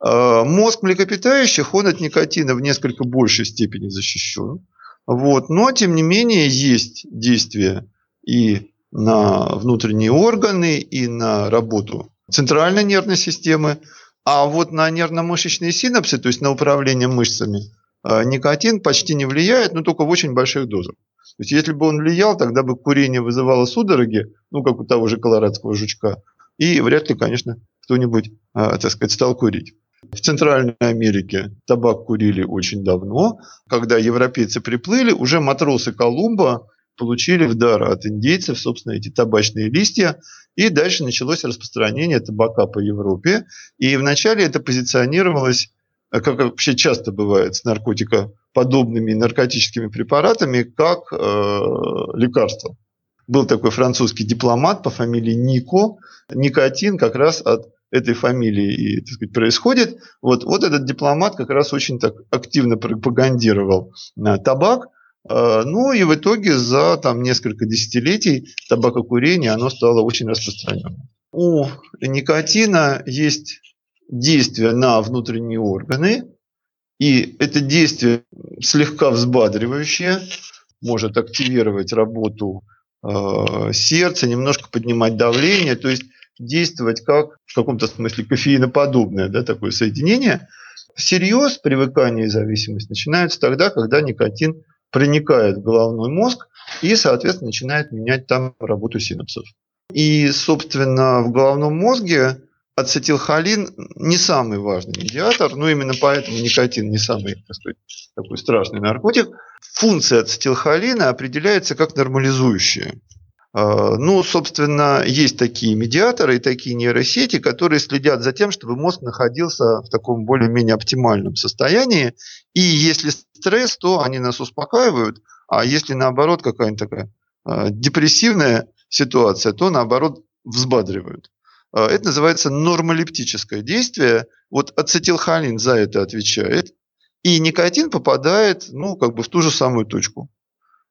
А, мозг млекопитающих, он от никотина в несколько большей степени защищен. Вот. Но, тем не менее, есть действия и на внутренние органы, и на работу центральной нервной системы. А вот на нервно-мышечные синапсы, то есть на управление мышцами, а, никотин почти не влияет, но только в очень больших дозах. То есть если бы он влиял, тогда бы курение вызывало судороги, ну, как у того же колорадского жучка, и вряд ли, конечно, кто-нибудь, а, так сказать, стал курить. В Центральной Америке табак курили очень давно. Когда европейцы приплыли, уже матросы Колумба получили в дар от индейцев, собственно, эти табачные листья. И дальше началось распространение табака по Европе. И вначале это позиционировалось, как вообще часто бывает с наркотикоподобными наркотическими препаратами, как э, лекарство. Был такой французский дипломат по фамилии Нико. Никотин как раз от этой фамилии и, так сказать, происходит. Вот, вот этот дипломат как раз очень так активно пропагандировал э, табак. Э, ну и в итоге за там, несколько десятилетий табакокурение оно стало очень распространенным. У никотина есть действие на внутренние органы, и это действие слегка взбадривающее, может активировать работу э, сердца, немножко поднимать давление. То есть действовать как в каком-то смысле кофеиноподобное да, такое соединение. Всерьез привыкание и зависимость начинаются тогда, когда никотин проникает в головной мозг и, соответственно, начинает менять там работу синапсов. И, собственно, в головном мозге ацетилхолин не самый важный медиатор, но именно поэтому никотин не самый сказать, такой страшный наркотик. Функция ацетилхолина определяется как нормализующая. А, ну, собственно, есть такие медиаторы и такие нейросети, которые следят за тем, чтобы мозг находился в таком более-менее оптимальном состоянии. И если стресс, то они нас успокаивают, а если наоборот какая-нибудь такая а, депрессивная ситуация, то наоборот взбадривают. А, это называется нормолептическое действие. Вот ацетилхолин за это отвечает. И никотин попадает ну, как бы в ту же самую точку.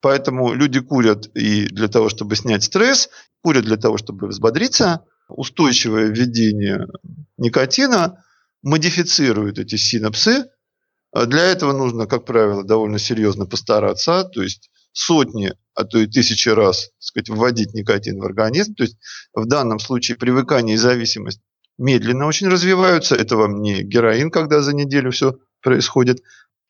Поэтому люди курят и для того, чтобы снять стресс, курят для того, чтобы взбодриться. Устойчивое введение никотина модифицирует эти синапсы. Для этого нужно, как правило, довольно серьезно постараться, то есть сотни, а то и тысячи раз так сказать, вводить никотин в организм. То есть в данном случае привыкание и зависимость медленно очень развиваются. Это вам не героин, когда за неделю все происходит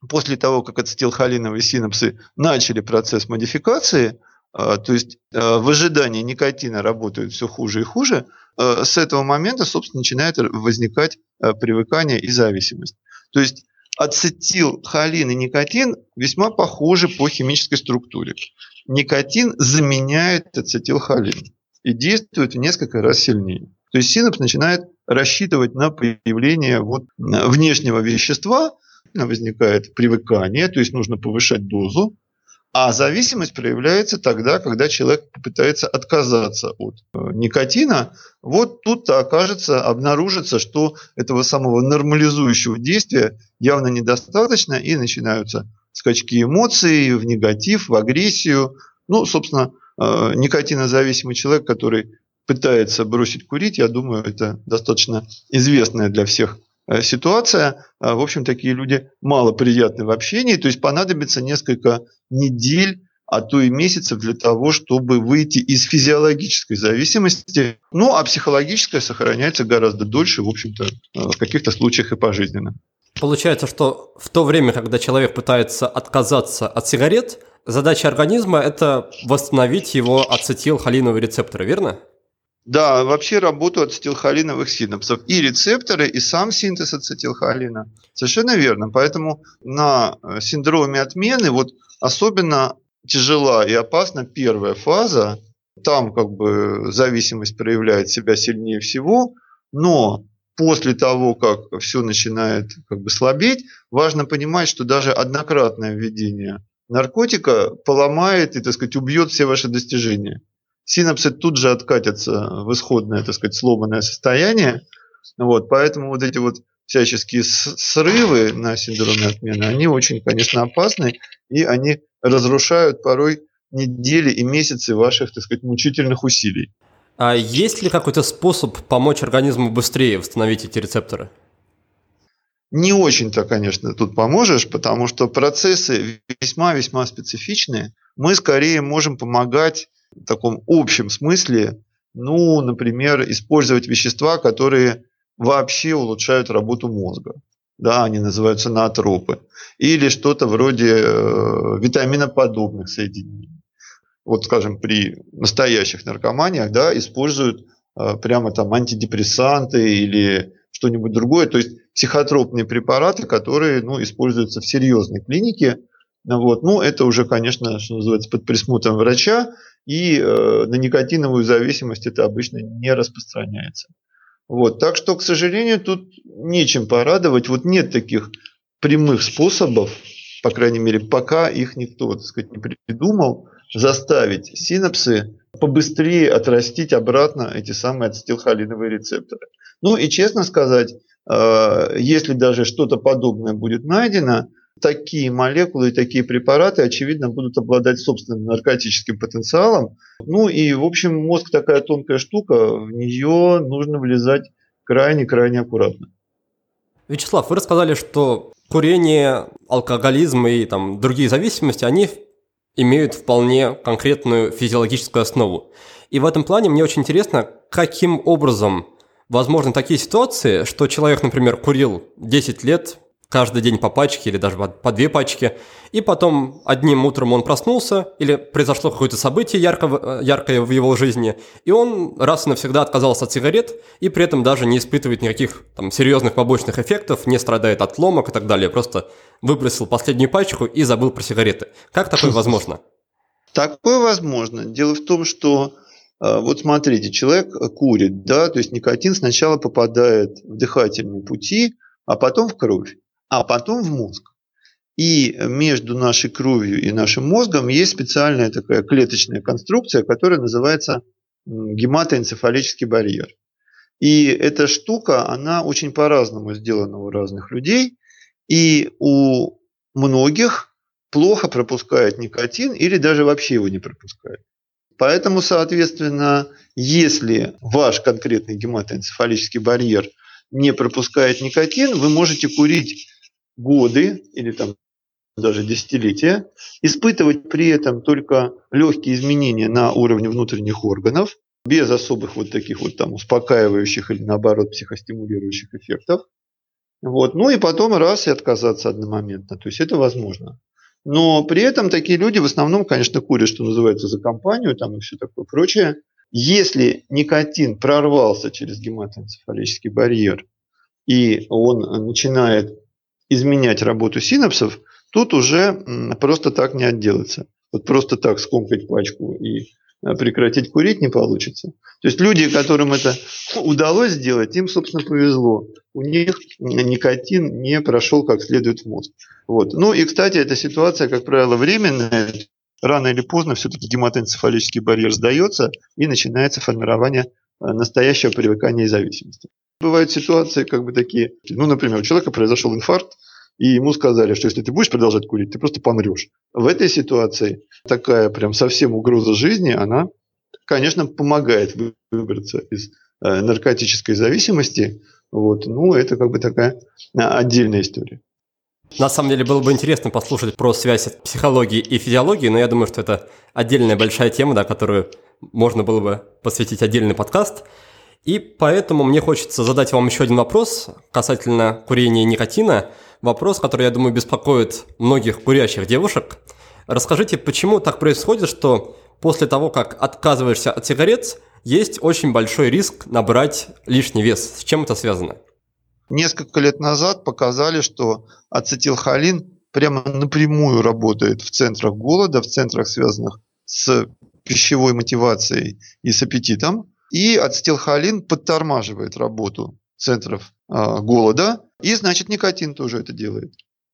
после того, как ацетилхолиновые синапсы начали процесс модификации, а, то есть а, в ожидании никотина работают все хуже и хуже, а, с этого момента, собственно, начинает возникать привыкание и зависимость. То есть ацетилхолин и никотин весьма похожи по химической структуре. Никотин заменяет ацетилхолин и действует в несколько раз сильнее. То есть синапс начинает рассчитывать на появление вот внешнего вещества, возникает привыкание, то есть нужно повышать дозу, а зависимость проявляется тогда, когда человек попытается отказаться от э, никотина. Вот тут-то окажется, обнаружится, что этого самого нормализующего действия явно недостаточно, и начинаются скачки эмоций в негатив, в агрессию. Ну, собственно, э, никотинозависимый человек, который пытается бросить курить, я думаю, это достаточно известная для всех ситуация. Э, в общем, такие люди мало приятны в общении, то есть понадобится несколько недель, а то и месяцев для того, чтобы выйти из физиологической зависимости. Ну, а психологическая сохраняется гораздо дольше, в общем-то, э, в каких-то случаях и пожизненно. Получается, что в то время, когда человек пытается отказаться от сигарет, задача организма – это восстановить его ацетилхолиновые рецепторы, верно? Да, вообще работают ацетилхолиновых синапсов. И рецепторы, и сам синтез ацетилхолина. Совершенно верно. Поэтому на э, синдроме отмены вот особенно тяжела и опасна первая фаза. Там как бы зависимость проявляет себя сильнее всего, но после того, как все начинает как бы слабеть, важно понимать, что даже однократное введение наркотика поломает и, так сказать, убьет все ваши достижения. Синапсы тут же откатятся в исходное, так сказать, сломанное состояние. Вот, поэтому вот эти вот всяческие срывы на синдроме отмены, они очень, конечно, опасны, и они разрушают порой недели и месяцы ваших, так сказать, мучительных усилий. А есть ли какой-то способ помочь организму быстрее восстановить эти рецепторы? Не очень-то, конечно, тут поможешь, потому что процессы весьма-весьма специфичные. Мы скорее можем помогать в таком общем смысле, ну, например, использовать вещества, которые вообще улучшают работу мозга. Да, они называются наотропы. Или что-то вроде э, витаминоподобных соединений. Вот, скажем, при настоящих наркоманиях да, используют э, прямо там антидепрессанты или что-нибудь другое. То есть психотропные препараты, которые ну, используются в серьезной клинике. Вот. Ну, это уже, конечно, что называется, под присмотром врача. И э, на никотиновую зависимость это обычно не распространяется. Вот. Так что, к сожалению, тут нечем порадовать. Вот нет таких прямых способов, по крайней мере, пока их никто, так сказать, не придумал, заставить синапсы побыстрее отрастить обратно эти самые ацетилхолиновые рецепторы. Ну и честно сказать, э, если даже что-то подобное будет найдено, такие молекулы и такие препараты, очевидно, будут обладать собственным наркотическим потенциалом. Ну и, в общем, мозг такая тонкая штука, в нее нужно влезать крайне-крайне аккуратно. Вячеслав, вы рассказали, что курение, алкоголизм и там, другие зависимости, они имеют вполне конкретную физиологическую основу. И в этом плане мне очень интересно, каким образом возможны такие ситуации, что человек, например, курил 10 лет, каждый день по пачке или даже по две пачки, и потом одним утром он проснулся или произошло какое-то событие ярко, яркое в его жизни, и он раз и навсегда отказался от сигарет и при этом даже не испытывает никаких там, серьезных побочных эффектов, не страдает от ломок и так далее, просто выбросил последнюю пачку и забыл про сигареты. Как такое возможно? Такое возможно. Дело в том, что э, вот смотрите, человек курит, да, то есть никотин сначала попадает в дыхательные пути, а потом в кровь а потом в мозг. И между нашей кровью и нашим мозгом есть специальная такая клеточная конструкция, которая называется гематоэнцефалический барьер. И эта штука, она очень по-разному сделана у разных людей. И у многих плохо пропускает никотин или даже вообще его не пропускает. Поэтому, соответственно, если ваш конкретный гематоэнцефалический барьер не пропускает никотин, вы можете курить годы или там даже десятилетия, испытывать при этом только легкие изменения на уровне внутренних органов, без особых вот таких вот там успокаивающих или наоборот психостимулирующих эффектов. Вот. Ну и потом раз и отказаться одномоментно. То есть это возможно. Но при этом такие люди в основном, конечно, курят, что называется, за компанию там и все такое прочее. Если никотин прорвался через гематоэнцефалический барьер, и он начинает изменять работу синапсов, тут уже просто так не отделаться. Вот просто так скомкать пачку и э, прекратить курить не получится. То есть люди, которым это удалось сделать, им, собственно, повезло. У них никотин не прошел как следует в мозг. Вот. Ну и, кстати, эта ситуация, как правило, временная. Рано или поздно все-таки гематоэнцефалический барьер сдается и начинается формирование э, настоящего привыкания и зависимости. Бывают ситуации как бы такие, ну, например, у человека произошел инфаркт, и ему сказали, что если ты будешь продолжать курить, ты просто помрешь. В этой ситуации такая прям совсем угроза жизни, она, конечно, помогает выбраться из э, наркотической зависимости. Вот. Ну, это как бы такая а, отдельная история. На самом деле было бы интересно послушать про связь психологии и физиологии, но я думаю, что это отдельная большая тема, да, которую можно было бы посвятить отдельный подкаст. И поэтому мне хочется задать вам еще один вопрос касательно курения никотина. Вопрос, который, я думаю, беспокоит многих курящих девушек. Расскажите, почему так происходит, что после того, как отказываешься от сигарет, есть очень большой риск набрать лишний вес. С чем это связано? Несколько лет назад показали, что ацетилхолин прямо напрямую работает в центрах голода, в центрах, связанных с пищевой мотивацией и с аппетитом. И ацетилхолин подтормаживает работу центров э, голода, и значит никотин тоже это делает.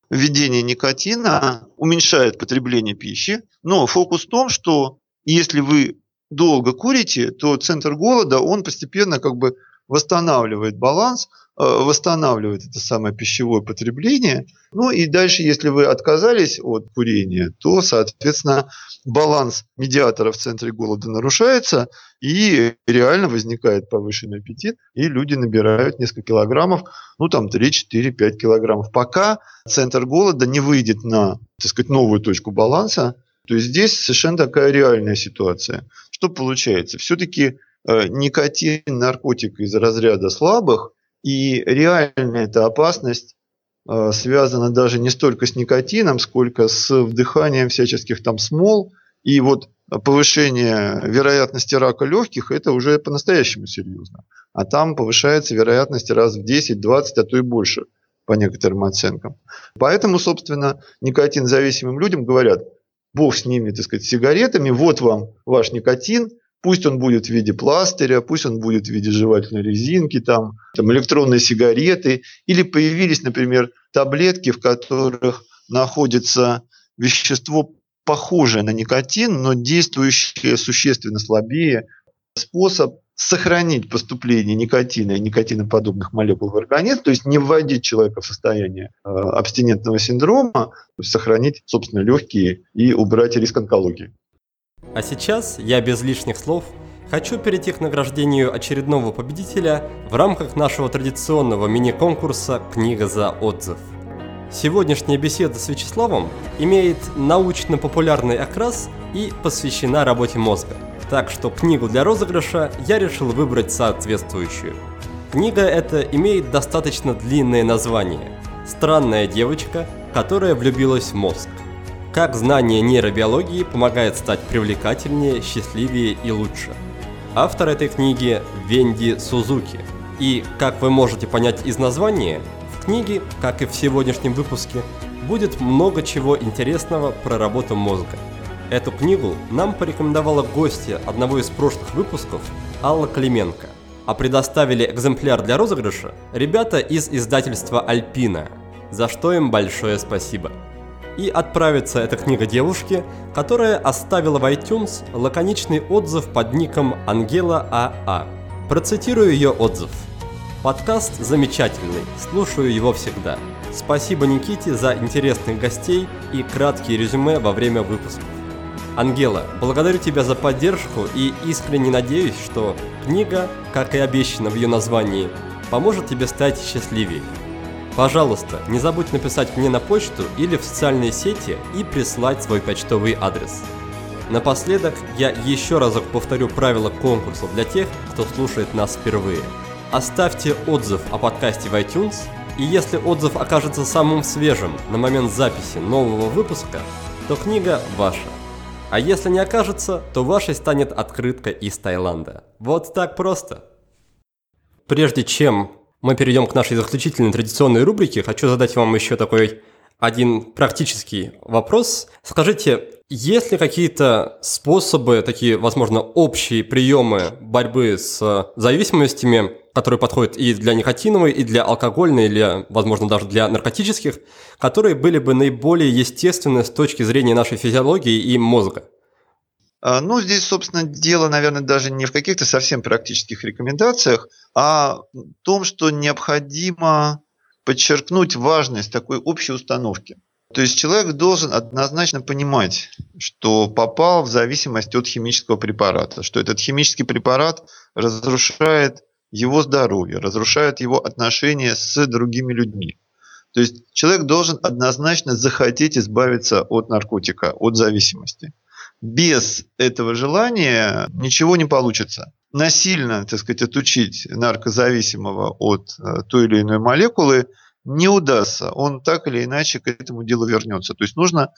Введение никотина уменьшает потребление пищи, но фокус в том, что если вы долго курите, то центр голода, он постепенно как бы восстанавливает баланс, восстанавливает это самое пищевое потребление. Ну и дальше, если вы отказались от курения, то, соответственно, баланс медиатора в центре голода нарушается, и реально возникает повышенный аппетит, и люди набирают несколько килограммов, ну там 3, 4, 5 килограммов, пока центр голода не выйдет на, так сказать, новую точку баланса, то есть здесь совершенно такая реальная ситуация. Что получается? Все-таки э, никотин, наркотик из разряда слабых, и реальная эта опасность э, связана даже не столько с никотином, сколько с вдыханием всяческих там смол. И вот повышение вероятности рака легких – это уже по-настоящему серьезно. А там повышается вероятность раз в 10, 20, а то и больше по некоторым оценкам. Поэтому, собственно, никотин зависимым людям говорят – бог с ними, так сказать, сигаретами, вот вам ваш никотин, пусть он будет в виде пластыря, пусть он будет в виде жевательной резинки, там, там электронные сигареты, или появились, например, таблетки, в которых находится вещество, похожее на никотин, но действующее существенно слабее. Способ сохранить поступление никотина и никотиноподобных молекул в организм, то есть не вводить человека в состояние э, абстинентного синдрома, сохранить, собственно, легкие и убрать риск онкологии. А сейчас я без лишних слов хочу перейти к награждению очередного победителя в рамках нашего традиционного мини-конкурса «Книга за отзыв». Сегодняшняя беседа с Вячеславом имеет научно-популярный окрас и посвящена работе мозга – так что книгу для розыгрыша я решил выбрать соответствующую. Книга эта имеет достаточно длинное название «Странная девочка, которая влюбилась в мозг». Как знание нейробиологии помогает стать привлекательнее, счастливее и лучше. Автор этой книги Венди Сузуки. И, как вы можете понять из названия, в книге, как и в сегодняшнем выпуске, будет много чего интересного про работу мозга – Эту книгу нам порекомендовала гостья одного из прошлых выпусков Алла Клименко, а предоставили экземпляр для розыгрыша ребята из издательства «Альпина», за что им большое спасибо. И отправится эта книга девушке, которая оставила в iTunes лаконичный отзыв под ником Ангела АА. Процитирую ее отзыв. Подкаст замечательный, слушаю его всегда. Спасибо Никите за интересных гостей и краткие резюме во время выпусков. Ангела, благодарю тебя за поддержку и искренне надеюсь, что книга, как и обещано в ее названии, поможет тебе стать счастливее. Пожалуйста, не забудь написать мне на почту или в социальные сети и прислать свой почтовый адрес. Напоследок, я еще разок повторю правила конкурса для тех, кто слушает нас впервые. Оставьте отзыв о подкасте в iTunes, и если отзыв окажется самым свежим на момент записи нового выпуска, то книга ваша. А если не окажется, то вашей станет открытка из Таиланда. Вот так просто. Прежде чем мы перейдем к нашей заключительной традиционной рубрике, хочу задать вам еще такой один практический вопрос. Скажите, есть ли какие-то способы, такие, возможно, общие приемы борьбы с зависимостями, которые подходят и для никотиновой, и для алкогольной, или, возможно, даже для наркотических, которые были бы наиболее естественны с точки зрения нашей физиологии и мозга? А, ну, здесь, собственно, дело, наверное, даже не в каких-то совсем практических рекомендациях, а в том, что необходимо подчеркнуть важность такой общей установки. То есть человек должен однозначно понимать, что попал в зависимость от химического препарата, что этот химический препарат разрушает его здоровье, разрушает его отношения с другими людьми. То есть человек должен однозначно захотеть избавиться от наркотика, от зависимости. Без этого желания ничего не получится. Насильно, так сказать, отучить наркозависимого от э, той или иной молекулы не удастся. Он так или иначе к этому делу вернется. То есть нужно,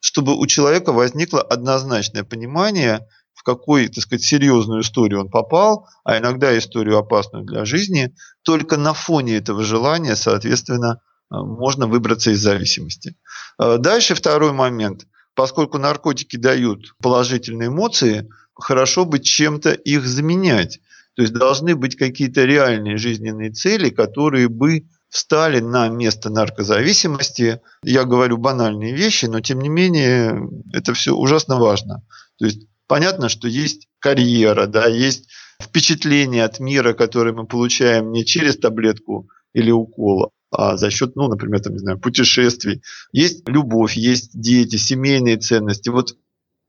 чтобы у человека возникло однозначное понимание, в какую, так сказать, серьезную историю он попал, а иногда историю опасную для жизни, только на фоне этого желания, соответственно, э, можно выбраться из зависимости. Э, дальше второй момент. Поскольку наркотики дают положительные эмоции, хорошо бы чем-то их заменять. То есть должны быть какие-то реальные жизненные цели, которые бы встали на место наркозависимости. Я говорю банальные вещи, но тем не менее это все ужасно важно. То есть понятно, что есть карьера, да, есть впечатление от мира, которое мы получаем не через таблетку или укол, а за счет, ну, например, там, не знаю, путешествий. Есть любовь, есть дети, семейные ценности. Вот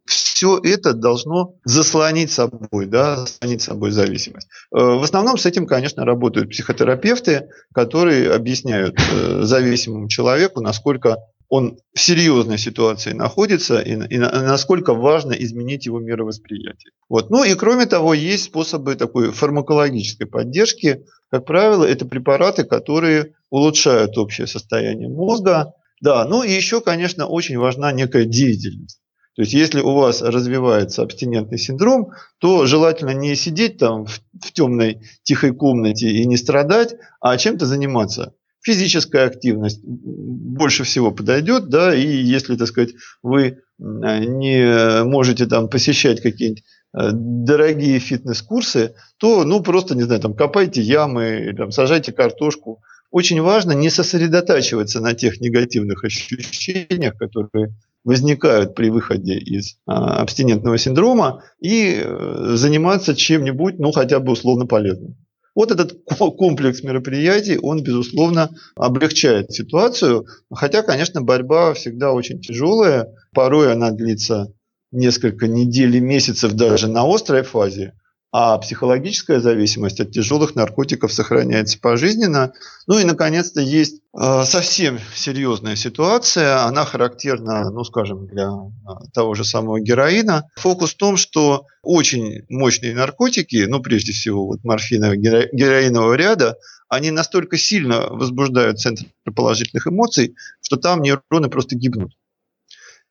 все это должно заслонить собой, да, заслонить собой зависимость. Э, в основном с этим, конечно, работают психотерапевты, которые объясняют э, зависимому человеку, насколько он в серьезной ситуации находится и, и насколько важно изменить его мировосприятие. Вот. Ну и кроме того, есть способы такой фармакологической поддержки. Как правило, это препараты, которые улучшают общее состояние мозга. Да, ну и еще, конечно, очень важна некая деятельность. То есть, если у вас развивается абстинентный синдром, то желательно не сидеть там в, в темной тихой комнате и не страдать, а чем-то заниматься физическая активность больше всего подойдет, да, и если, так сказать, вы не можете там посещать какие-нибудь э, дорогие фитнес-курсы, то, ну, просто, не знаю, там, копайте ямы, там, сажайте картошку. Очень важно не сосредотачиваться на тех негативных ощущениях, которые возникают при выходе из а, абстинентного синдрома, и э, заниматься чем-нибудь, ну, хотя бы условно полезным. Вот этот комплекс мероприятий, он, безусловно, облегчает ситуацию, хотя, конечно, борьба всегда очень тяжелая, порой она длится несколько недель и месяцев даже на острой фазе, а психологическая зависимость от тяжелых наркотиков сохраняется пожизненно. Ну и, наконец-то, есть э, совсем серьезная ситуация. Она характерна, ну, скажем, для э, того же самого героина. Фокус в том, что очень мощные наркотики, ну, прежде всего, вот морфинового героинового ряда, они настолько сильно возбуждают центр положительных эмоций, что там нейроны просто гибнут.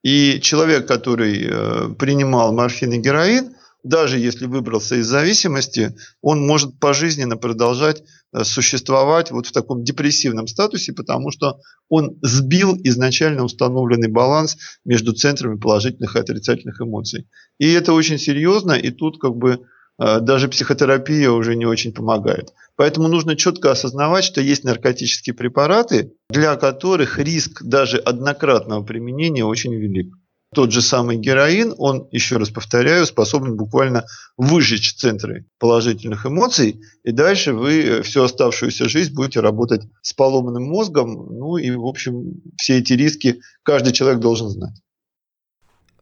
И человек, который э, принимал морфин и героин, даже если выбрался из зависимости, он может пожизненно продолжать э, существовать вот в таком депрессивном статусе, потому что он сбил изначально установленный баланс между центрами положительных и отрицательных эмоций. И это очень серьезно, и тут как бы э, даже психотерапия уже не очень помогает. Поэтому нужно четко осознавать, что есть наркотические препараты, для которых риск даже однократного применения очень велик тот же самый героин, он, еще раз повторяю, способен буквально выжечь центры положительных эмоций, и дальше вы э, всю оставшуюся жизнь будете работать с поломанным мозгом, ну и, в общем, все эти риски каждый человек должен знать.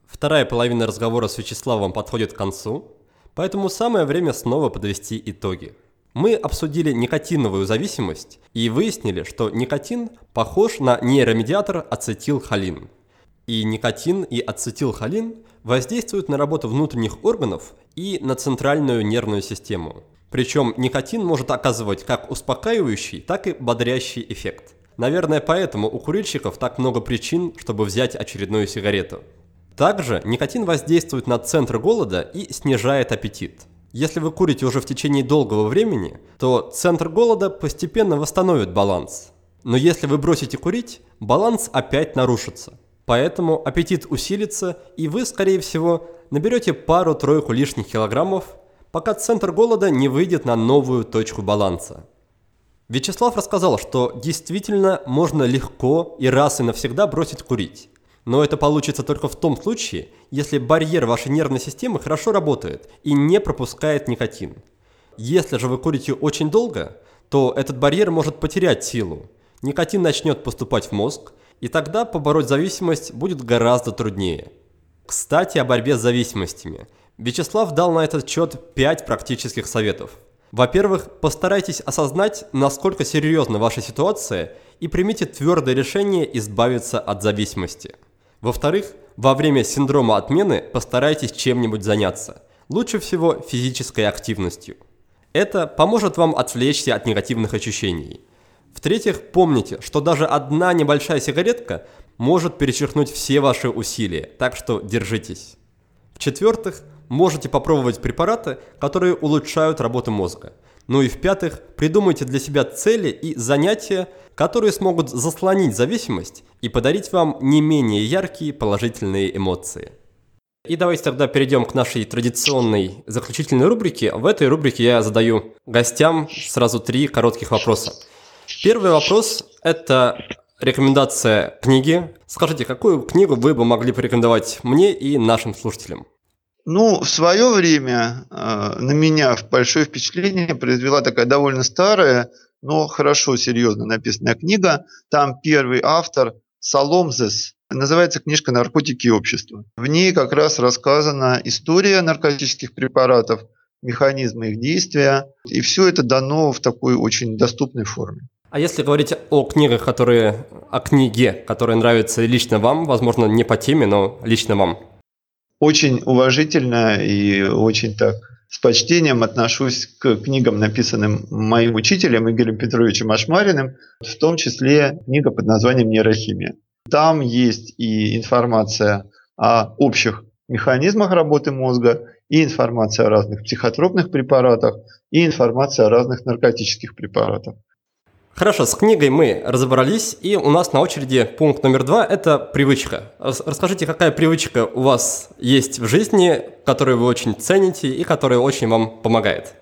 Вторая половина разговора с Вячеславом подходит к концу, поэтому самое время снова подвести итоги. Мы обсудили никотиновую зависимость и выяснили, что никотин похож на нейромедиатор ацетилхолин – и никотин, и ацетилхолин воздействуют на работу внутренних органов и на центральную нервную систему. Причем никотин может оказывать как успокаивающий, так и бодрящий эффект. Наверное, поэтому у курильщиков так много причин, чтобы взять очередную сигарету. Также никотин воздействует на центр голода и снижает аппетит. Если вы курите уже в течение долгого времени, то центр голода постепенно восстановит баланс. Но если вы бросите курить, баланс опять нарушится. Поэтому аппетит усилится, и вы, скорее всего, наберете пару-тройку лишних килограммов, пока центр голода не выйдет на новую точку баланса. Вячеслав рассказал, что действительно можно легко и раз и навсегда бросить курить. Но это получится только в том случае, если барьер вашей нервной системы хорошо работает и не пропускает никотин. Если же вы курите очень долго, то этот барьер может потерять силу. Никотин начнет поступать в мозг, и тогда побороть зависимость будет гораздо труднее. Кстати, о борьбе с зависимостями. Вячеслав дал на этот счет 5 практических советов. Во-первых, постарайтесь осознать, насколько серьезна ваша ситуация и примите твердое решение избавиться от зависимости. Во-вторых, во время синдрома отмены постарайтесь чем-нибудь заняться. Лучше всего физической активностью. Это поможет вам отвлечься от негативных ощущений – в-третьих, помните, что даже одна небольшая сигаретка может перечеркнуть все ваши усилия, так что держитесь. В-четвертых, можете попробовать препараты, которые улучшают работу мозга. Ну и в-пятых, придумайте для себя цели и занятия, которые смогут заслонить зависимость и подарить вам не менее яркие положительные эмоции. И давайте тогда перейдем к нашей традиционной заключительной рубрике. В этой рубрике я задаю гостям сразу три коротких вопроса. Первый вопрос – это рекомендация книги. Скажите, какую книгу вы бы могли порекомендовать мне и нашим слушателям? Ну, в свое время э, на меня большое впечатление произвела такая довольно старая, но хорошо, серьезно написанная книга. Там первый автор Соломзес. Называется книжка «Наркотики и общество». В ней как раз рассказана история наркотических препаратов, механизмы их действия. И все это дано в такой очень доступной форме. А если говорить о книгах, которые, о книге, которая нравится лично вам, возможно, не по теме, но лично вам? Очень уважительно и очень так с почтением отношусь к книгам, написанным моим учителем Игорем Петровичем Ашмариным, в том числе книга под названием «Нейрохимия». Там есть и информация о общих механизмах работы мозга, и информация о разных психотропных препаратах, и информация о разных наркотических препаратах. Хорошо, с книгой мы разобрались, и у нас на очереди пункт номер два – это привычка. Расскажите, какая привычка у вас есть в жизни, которую вы очень цените и которая очень вам помогает?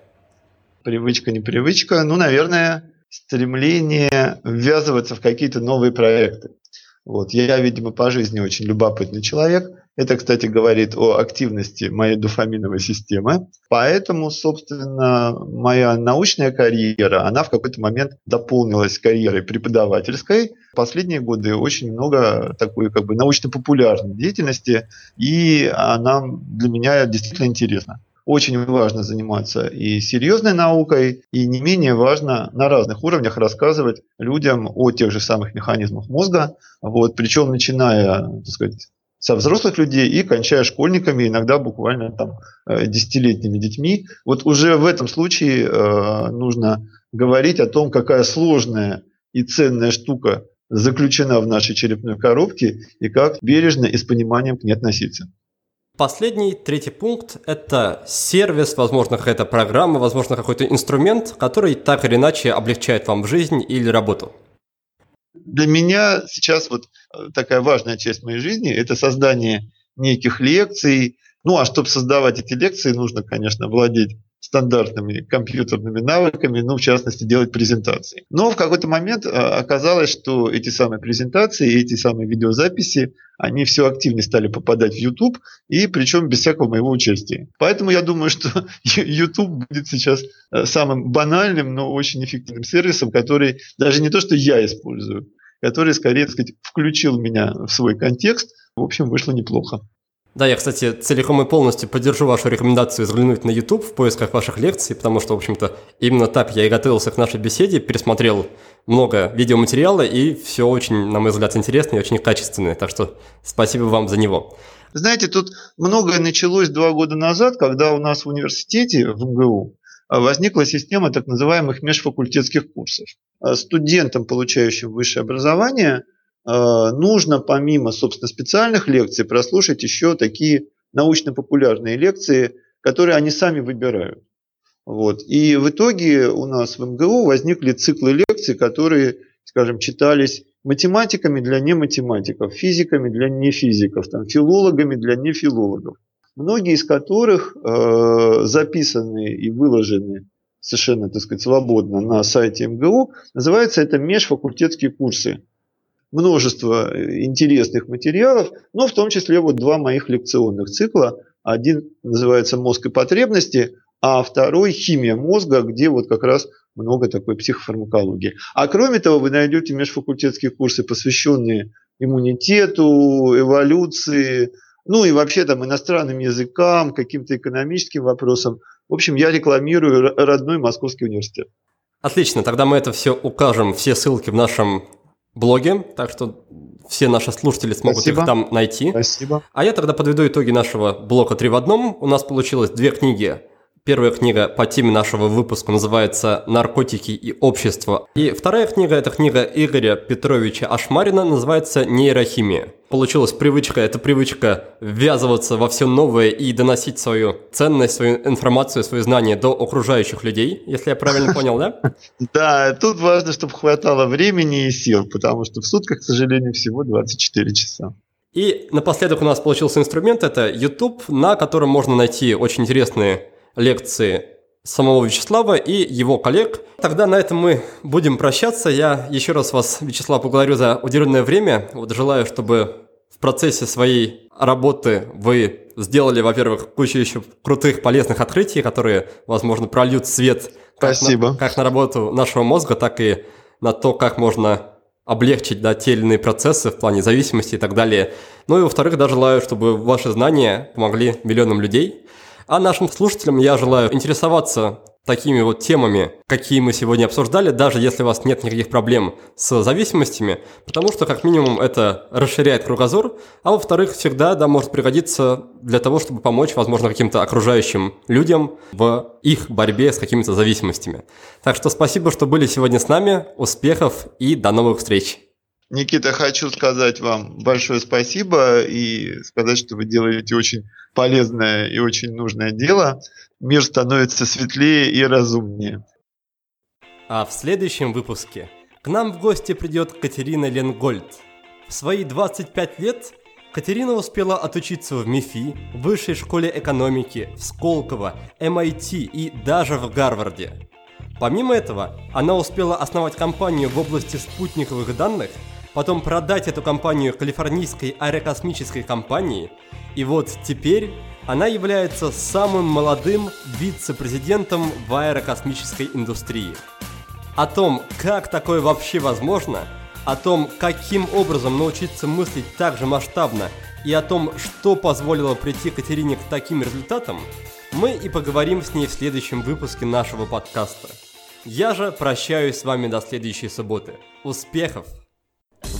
Привычка, не привычка. Ну, наверное, стремление ввязываться в какие-то новые проекты. Вот. Я, видимо, по жизни очень любопытный человек – это, кстати, говорит о активности моей дофаминовой системы. Поэтому, собственно, моя научная карьера, она в какой-то момент дополнилась карьерой преподавательской. Последние годы очень много такой как бы научно-популярной деятельности, и она для меня действительно интересна очень важно заниматься и серьезной наукой, и не менее важно на разных уровнях рассказывать людям о тех же самых механизмах мозга, вот, причем начиная так сказать, со взрослых людей и кончая школьниками, иногда буквально там э, десятилетними детьми. Вот уже в этом случае э, нужно говорить о том, какая сложная и ценная штука заключена в нашей черепной коробке и как бережно и с пониманием к ней относиться. Последний, третий пункт – это сервис, возможно, какая-то программа, возможно, какой-то инструмент, который так или иначе облегчает вам жизнь или работу. Для меня сейчас вот э, такая важная часть моей жизни – это создание неких лекций. Ну, а чтобы создавать эти лекции, нужно, конечно, владеть стандартными компьютерными навыками, ну, в частности, делать презентации. Но в какой-то момент а, оказалось, что эти самые презентации, эти самые видеозаписи, они все активнее стали попадать в YouTube, и причем без всякого моего участия. Поэтому я думаю, что YouTube будет сейчас э, самым банальным, но очень эффективным сервисом, который даже не то, что я использую, который, скорее сказать, включил меня в свой контекст. В общем, вышло неплохо. Да, я, кстати, целиком и полностью поддержу вашу рекомендацию взглянуть на YouTube в поисках ваших лекций, потому что, в общем-то, именно так я и готовился к нашей беседе, пересмотрел много видеоматериала, и все очень, на мой взгляд, интересно и очень качественное, так что спасибо вам за него. Знаете, тут многое началось два года назад, когда у нас в университете, в МГУ, возникла система так называемых межфакультетских курсов. Студентам, получающим высшее образование, нужно помимо, собственно, специальных лекций прослушать еще такие научно-популярные лекции, которые они сами выбирают. Вот. И в итоге у нас в МГУ возникли циклы лекций, которые, скажем, читались математиками для нематематиков, физиками для нефизиков, там, филологами для нефилологов. Многие из которых э, записаны и выложены совершенно, так сказать, свободно на сайте МГУ. Называется это межфакультетские курсы множество э, интересных материалов, но в том числе вот два моих лекционных цикла. Один называется «Мозг и потребности», а второй «Химия мозга», где вот как раз много такой психофармакологии. А кроме того, вы найдете межфакультетские курсы, посвященные иммунитету, эволюции, ну и вообще там иностранным языкам, каким-то экономическим вопросам. В общем, я рекламирую родной Московский университет. Отлично, тогда мы это все укажем, все ссылки в нашем блоге, так что все наши слушатели смогут Спасибо. их там найти. Спасибо. А я тогда подведу итоги нашего блока «Три в одном». У нас получилось две книги Первая книга по теме нашего выпуска называется «Наркотики и общество». И вторая книга – это книга Игоря Петровича Ашмарина, называется «Нейрохимия». Получилась привычка, это привычка ввязываться во все новое и доносить свою ценность, свою информацию, свои знания до окружающих людей, если я правильно понял, да? Да, тут важно, чтобы хватало времени и сил, потому что в сутках, к сожалению, всего 24 часа. И напоследок у нас получился инструмент – это YouTube, на котором можно найти очень интересные лекции самого Вячеслава и его коллег. Тогда на этом мы будем прощаться. Я еще раз вас, Вячеслав, благодарю за уделенное время. Вот желаю, чтобы В процессе своей работы вы сделали, во-первых, кучу еще крутых, полезных открытий, которые, возможно, прольют свет как Спасибо. На, как на работу нашего мозга, так и на то, как можно облегчить да, те или иные процессы в плане зависимости и так далее. Ну и во-вторых, да, желаю, чтобы ваши знания помогли миллионам людей. А нашим слушателям я желаю интересоваться такими вот темами, какие мы сегодня обсуждали, даже если у вас нет никаких проблем с зависимостями, потому что, как минимум, это расширяет кругозор, а во-вторых, всегда да, может пригодиться для того, чтобы помочь, возможно, каким-то окружающим людям в их борьбе с какими-то зависимостями. Так что спасибо, что были сегодня с нами, успехов и до новых встреч! Никита, хочу сказать вам большое спасибо и сказать, что вы делаете очень полезное и очень нужное дело. Мир становится светлее и разумнее. А в следующем выпуске к нам в гости придет Катерина Ленгольд. В свои 25 лет Катерина успела отучиться в МИФИ, Высшей школе экономики, в Сколково, MIT и даже в Гарварде. Помимо этого, она успела основать компанию в области спутниковых данных – потом продать эту компанию калифорнийской аэрокосмической компании, и вот теперь она является самым молодым вице-президентом в аэрокосмической индустрии. О том, как такое вообще возможно, о том, каким образом научиться мыслить так же масштабно и о том, что позволило прийти Катерине к таким результатам, мы и поговорим с ней в следующем выпуске нашего подкаста. Я же прощаюсь с вами до следующей субботы. Успехов!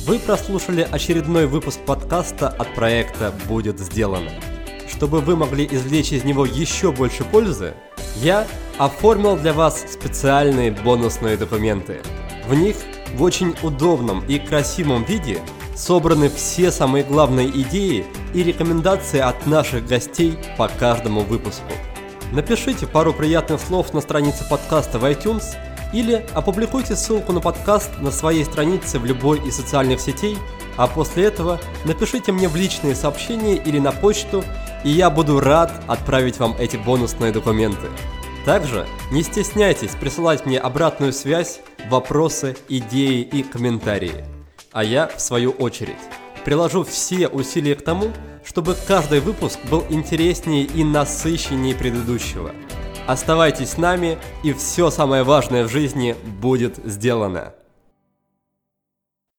Вы прослушали очередной выпуск подкаста от проекта «Будет сделано». Чтобы вы могли извлечь из него еще больше пользы, я оформил для вас специальные бонусные документы. В них в очень удобном и красивом виде собраны все самые главные идеи и рекомендации от наших гостей по каждому выпуску. Напишите пару приятных слов на странице подкаста в iTunes – или опубликуйте ссылку на подкаст на своей странице в любой из социальных сетей, а после этого напишите мне в личные сообщения или на почту, и я буду рад отправить вам эти бонусные документы. Также не стесняйтесь присылать мне обратную связь, вопросы, идеи и комментарии. А я, в свою очередь, приложу все усилия к тому, чтобы каждый выпуск был интереснее и насыщеннее предыдущего – Оставайтесь с нами, и все самое важное в жизни будет сделано.